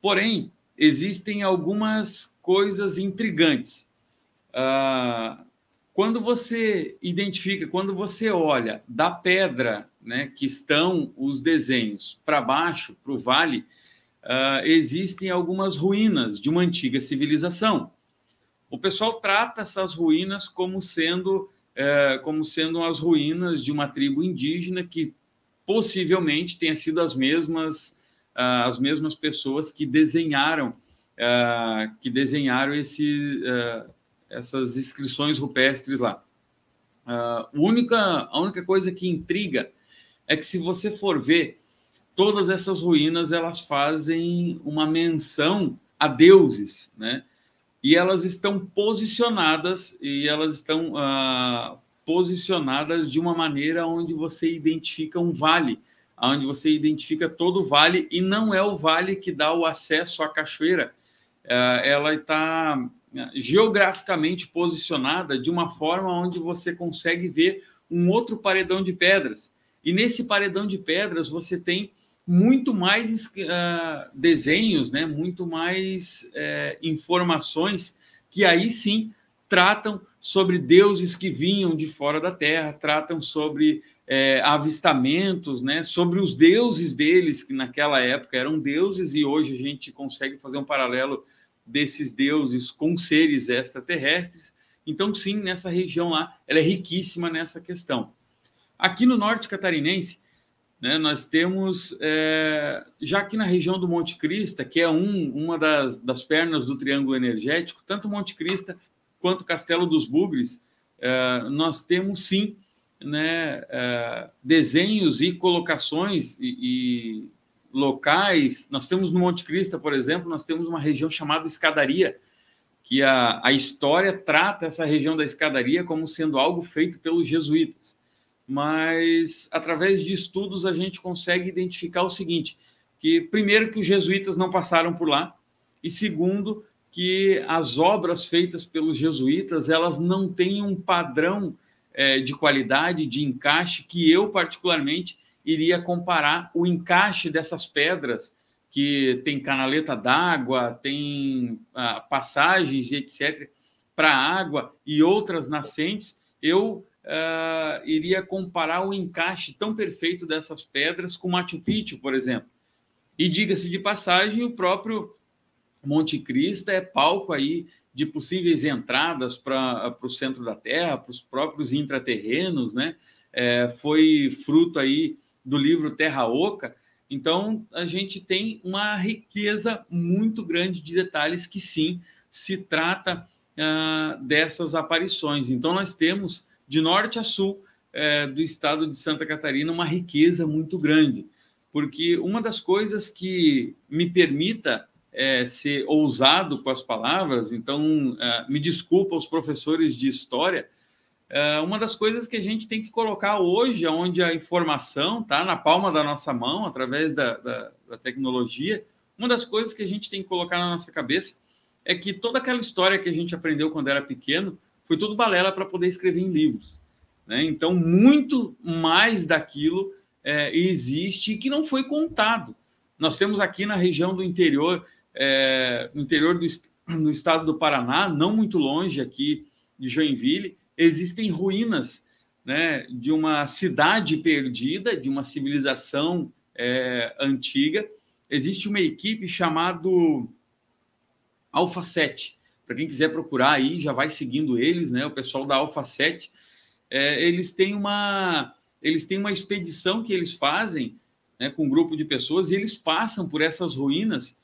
Porém, existem algumas coisas intrigantes. Ah, quando você identifica, quando você olha da pedra né, que estão os desenhos para baixo, para o vale, uh, existem algumas ruínas de uma antiga civilização o pessoal trata essas ruínas como sendo, é, como sendo as ruínas de uma tribo indígena que possivelmente tenha sido as mesmas uh, as mesmas pessoas que desenharam uh, que desenharam esse, uh, essas inscrições rupestres lá. única a única coisa que intriga é que se você for ver todas essas ruínas elas fazem uma menção a deuses, né? E elas estão posicionadas e elas estão ah, posicionadas de uma maneira onde você identifica um vale, onde você identifica todo o vale e não é o vale que dá o acesso à cachoeira. Ah, ela está ah, geograficamente posicionada de uma forma onde você consegue ver um outro paredão de pedras. E nesse paredão de pedras você tem muito mais uh, desenhos, né? muito mais uh, informações que aí sim tratam sobre deuses que vinham de fora da terra, tratam sobre uh, avistamentos, né? sobre os deuses deles, que naquela época eram deuses, e hoje a gente consegue fazer um paralelo desses deuses com seres extraterrestres. Então, sim, nessa região lá, ela é riquíssima nessa questão. Aqui no norte catarinense, né, nós temos, é, já aqui na região do Monte Crista, que é um, uma das, das pernas do triângulo energético, tanto Monte Crista quanto Castelo dos Bugres, é, nós temos sim né, é, desenhos e colocações e, e, locais. Nós temos no Monte Crista, por exemplo, nós temos uma região chamada Escadaria, que a, a história trata essa região da escadaria como sendo algo feito pelos jesuítas mas através de estudos a gente consegue identificar o seguinte: que primeiro que os jesuítas não passaram por lá e segundo que as obras feitas pelos jesuítas elas não têm um padrão é, de qualidade, de encaixe que eu particularmente iria comparar o encaixe dessas pedras que tem canaleta d'água, tem ah, passagens, etc., para água e outras nascentes. Eu uh, iria comparar o encaixe tão perfeito dessas pedras com Machu Picchu, por exemplo. E diga-se de passagem, o próprio Monte Cristo é palco aí de possíveis entradas para o centro da Terra, para os próprios intraterrenos, né? É, foi fruto aí do livro Terra Oca. Então, a gente tem uma riqueza muito grande de detalhes que sim se trata uh, dessas aparições. Então, nós temos de norte a sul é, do estado de Santa Catarina, uma riqueza muito grande. Porque uma das coisas que me permita é, ser ousado com as palavras, então é, me desculpa os professores de história, é, uma das coisas que a gente tem que colocar hoje, onde a informação está na palma da nossa mão, através da, da, da tecnologia, uma das coisas que a gente tem que colocar na nossa cabeça é que toda aquela história que a gente aprendeu quando era pequeno, foi tudo balela para poder escrever em livros. Né? Então, muito mais daquilo é, existe que não foi contado. Nós temos aqui na região do interior, é, no interior do, do, estado do Paraná, não muito longe aqui de Joinville, existem ruínas né, de uma cidade perdida, de uma civilização é, antiga. Existe uma equipe chamada Alpha 7. Para quem quiser procurar aí, já vai seguindo eles, né? O pessoal da Alpha 7. É, eles têm uma eles têm uma expedição que eles fazem né, com um grupo de pessoas e eles passam por essas ruínas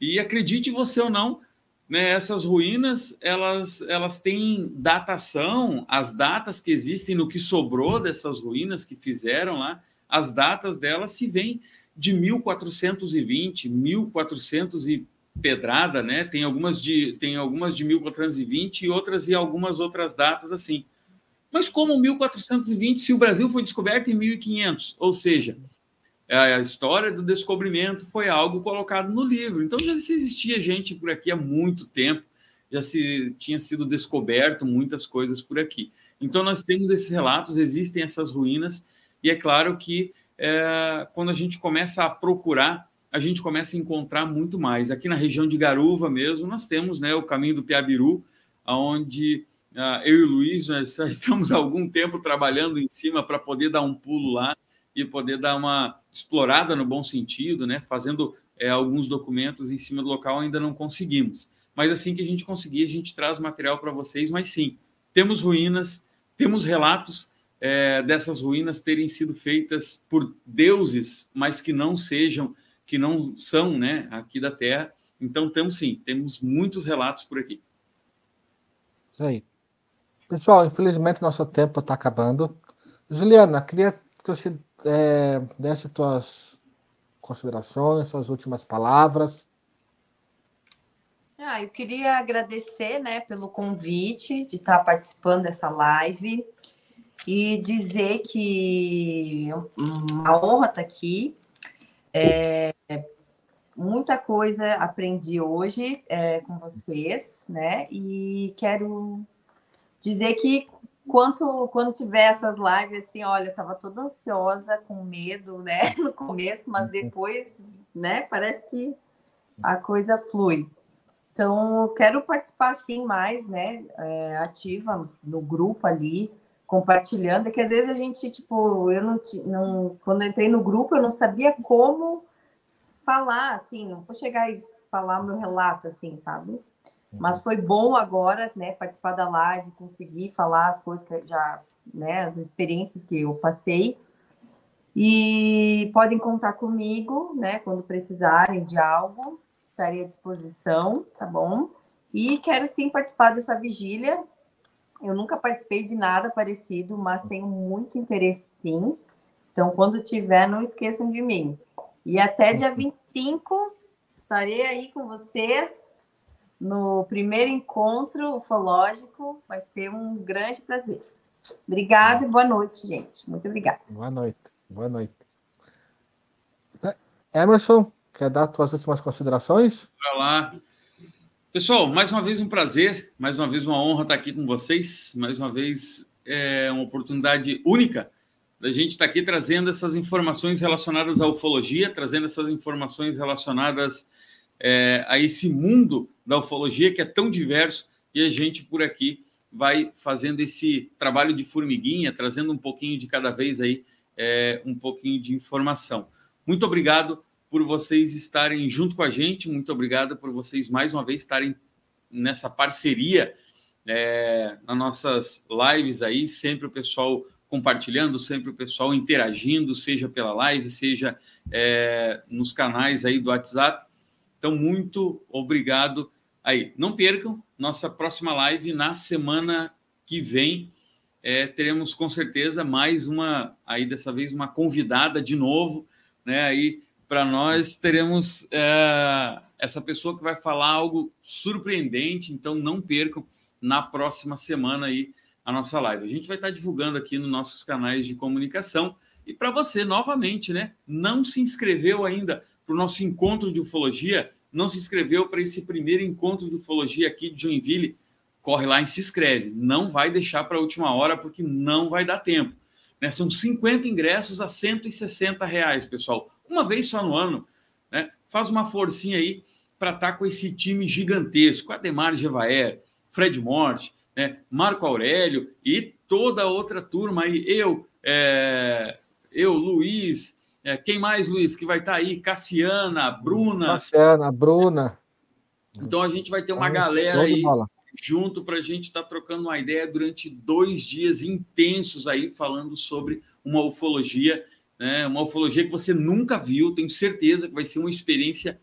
e acredite você ou não, né, essas ruínas elas, elas têm datação, as datas que existem no que sobrou dessas ruínas que fizeram lá, as datas delas se vêm de 1420, 1400 e pedrada, né? Tem algumas de tem algumas de 1420 e outras e algumas outras datas assim. Mas como 1420 se o Brasil foi descoberto em 1500, ou seja, a história do descobrimento foi algo colocado no livro. Então já se existia gente por aqui há muito tempo, já se tinha sido descoberto muitas coisas por aqui. Então nós temos esses relatos, existem essas ruínas e é claro que é, quando a gente começa a procurar, a gente começa a encontrar muito mais. Aqui na região de Garuva mesmo, nós temos né, o caminho do Piabiru, onde uh, eu e o Luiz nós estamos há algum tempo trabalhando em cima para poder dar um pulo lá e poder dar uma explorada no bom sentido, né? Fazendo é, alguns documentos em cima do local ainda não conseguimos. Mas assim que a gente conseguir, a gente traz material para vocês. Mas sim, temos ruínas, temos relatos é, dessas ruínas terem sido feitas por deuses, mas que não sejam, que não são, né, aqui da Terra. Então temos sim, temos muitos relatos por aqui. Isso aí. Pessoal, infelizmente nosso tempo está acabando. Juliana, queria que você é, desse tuas considerações, suas últimas palavras. Ah, eu queria agradecer, né, pelo convite de estar participando dessa live e dizer que é uma honra estar aqui. É, muita coisa aprendi hoje é, com vocês, né? E quero dizer que Quanto, quando tiver essas lives, assim, olha, eu tava toda ansiosa, com medo, né, no começo, mas uhum. depois, né, parece que a coisa flui. Então, quero participar, sim, mais, né, é, ativa no grupo ali, compartilhando, é que às vezes a gente, tipo, eu não, não quando entrei no grupo, eu não sabia como falar, assim, não vou chegar e falar meu relato, assim, sabe? Mas foi bom agora, né, participar da live, conseguir falar as coisas que já, né, as experiências que eu passei. E podem contar comigo, né, quando precisarem de algo, estarei à disposição, tá bom? E quero sim participar dessa vigília. Eu nunca participei de nada parecido, mas tenho muito interesse sim. Então, quando tiver, não esqueçam de mim. E até dia 25 estarei aí com vocês no primeiro encontro ufológico. Vai ser um grande prazer. Obrigada e boa noite, gente. Muito obrigada. Boa noite. Boa noite. Emerson, quer dar suas últimas considerações? Vai lá. Pessoal, mais uma vez um prazer, mais uma vez uma honra estar aqui com vocês, mais uma vez é uma oportunidade única da gente estar aqui trazendo essas informações relacionadas à ufologia, trazendo essas informações relacionadas é, a esse mundo da ufologia que é tão diverso e a gente por aqui vai fazendo esse trabalho de formiguinha, trazendo um pouquinho de cada vez aí, é, um pouquinho de informação. Muito obrigado por vocês estarem junto com a gente, muito obrigado por vocês mais uma vez estarem nessa parceria é, nas nossas lives aí, sempre o pessoal compartilhando, sempre o pessoal interagindo, seja pela live, seja é, nos canais aí do WhatsApp. Então, muito obrigado aí. Não percam nossa próxima live na semana que vem. É, teremos com certeza mais uma, aí dessa vez, uma convidada de novo, né? Aí para nós teremos é, essa pessoa que vai falar algo surpreendente, então não percam na próxima semana aí a nossa live. A gente vai estar divulgando aqui nos nossos canais de comunicação. E para você, novamente, né? Não se inscreveu ainda para o nosso encontro de ufologia, não se inscreveu para esse primeiro encontro de ufologia aqui de Joinville, corre lá e se inscreve. Não vai deixar para a última hora, porque não vai dar tempo. Né? São 50 ingressos a 160 reais, pessoal. Uma vez só no ano. Né? Faz uma forcinha aí para estar tá com esse time gigantesco. Ademar Gevaer, Fred Morte, né? Marco Aurélio e toda a outra turma aí. Eu, é, eu, Luiz, é, quem mais, Luiz, que vai estar tá aí? Cassiana, Bruna. Cassiana, Bruna. Então a gente vai ter uma galera aí junto para a gente estar tá trocando uma ideia durante dois dias intensos aí, falando sobre uma ufologia, né? uma ufologia que você nunca viu, tenho certeza que vai ser uma experiência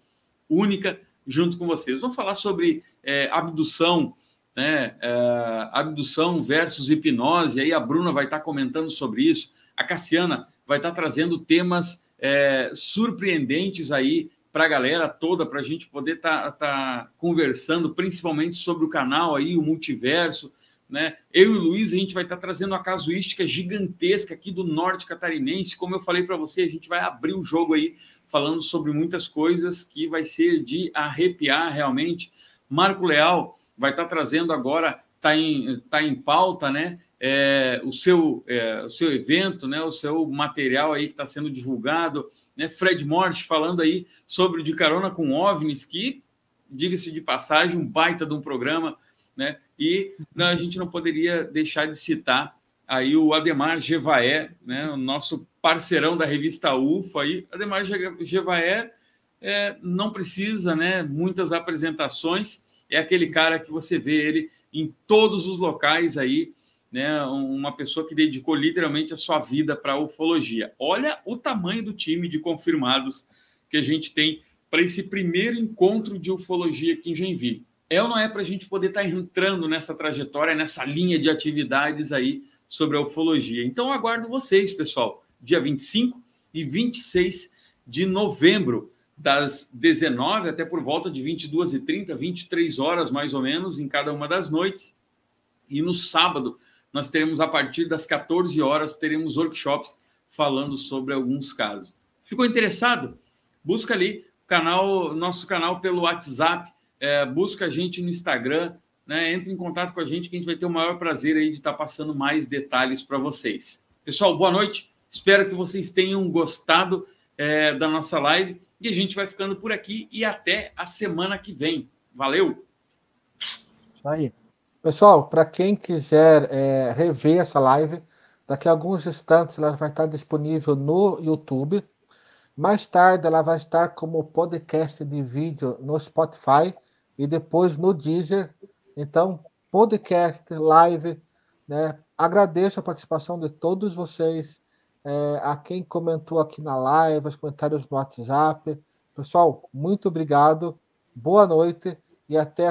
única junto com vocês. Vamos falar sobre é, abdução, né? É, abdução versus hipnose, aí a Bruna vai estar comentando sobre isso, a Cassiana vai estar trazendo temas é, surpreendentes aí para a galera toda, para a gente poder estar tá, tá conversando, principalmente sobre o canal aí, o multiverso, né? Eu e o Luiz, a gente vai estar tá trazendo uma casuística gigantesca aqui do norte catarinense. Como eu falei para você, a gente vai abrir o jogo aí falando sobre muitas coisas que vai ser de arrepiar realmente. Marco Leal vai estar tá trazendo agora, está em, tá em pauta, né? É, o, seu, é, o seu evento, né? O seu material aí que está sendo divulgado né? Fred Morte falando aí sobre De Carona com OVNIs, que, diga-se de passagem, um baita de um programa, né? E não, a gente não poderia deixar de citar aí o Ademar Gevaé, né? O nosso parceirão da revista UFA aí. Ademar Gevaé é, não precisa, né? Muitas apresentações, é aquele cara que você vê ele em todos os locais aí, né, uma pessoa que dedicou literalmente a sua vida para a ufologia. Olha o tamanho do time de confirmados que a gente tem para esse primeiro encontro de ufologia aqui em Joinville. É ou não é para a gente poder estar tá entrando nessa trajetória, nessa linha de atividades aí sobre a ufologia? Então, aguardo vocês, pessoal, dia 25 e 26 de novembro, das 19 até por volta de 22h30, 23 horas mais ou menos, em cada uma das noites. E no sábado, nós teremos a partir das 14 horas teremos workshops falando sobre alguns casos. Ficou interessado? Busca ali canal, nosso canal pelo WhatsApp, é, busca a gente no Instagram, né? Entre em contato com a gente que a gente vai ter o maior prazer aí de estar passando mais detalhes para vocês. Pessoal, boa noite. Espero que vocês tenham gostado é, da nossa live e a gente vai ficando por aqui e até a semana que vem. Valeu! Isso aí. Pessoal, para quem quiser é, rever essa live, daqui a alguns instantes ela vai estar disponível no YouTube. Mais tarde ela vai estar como podcast de vídeo no Spotify e depois no Deezer. Então, podcast, live, né? Agradeço a participação de todos vocês, é, a quem comentou aqui na live, os comentários no WhatsApp. Pessoal, muito obrigado, boa noite e até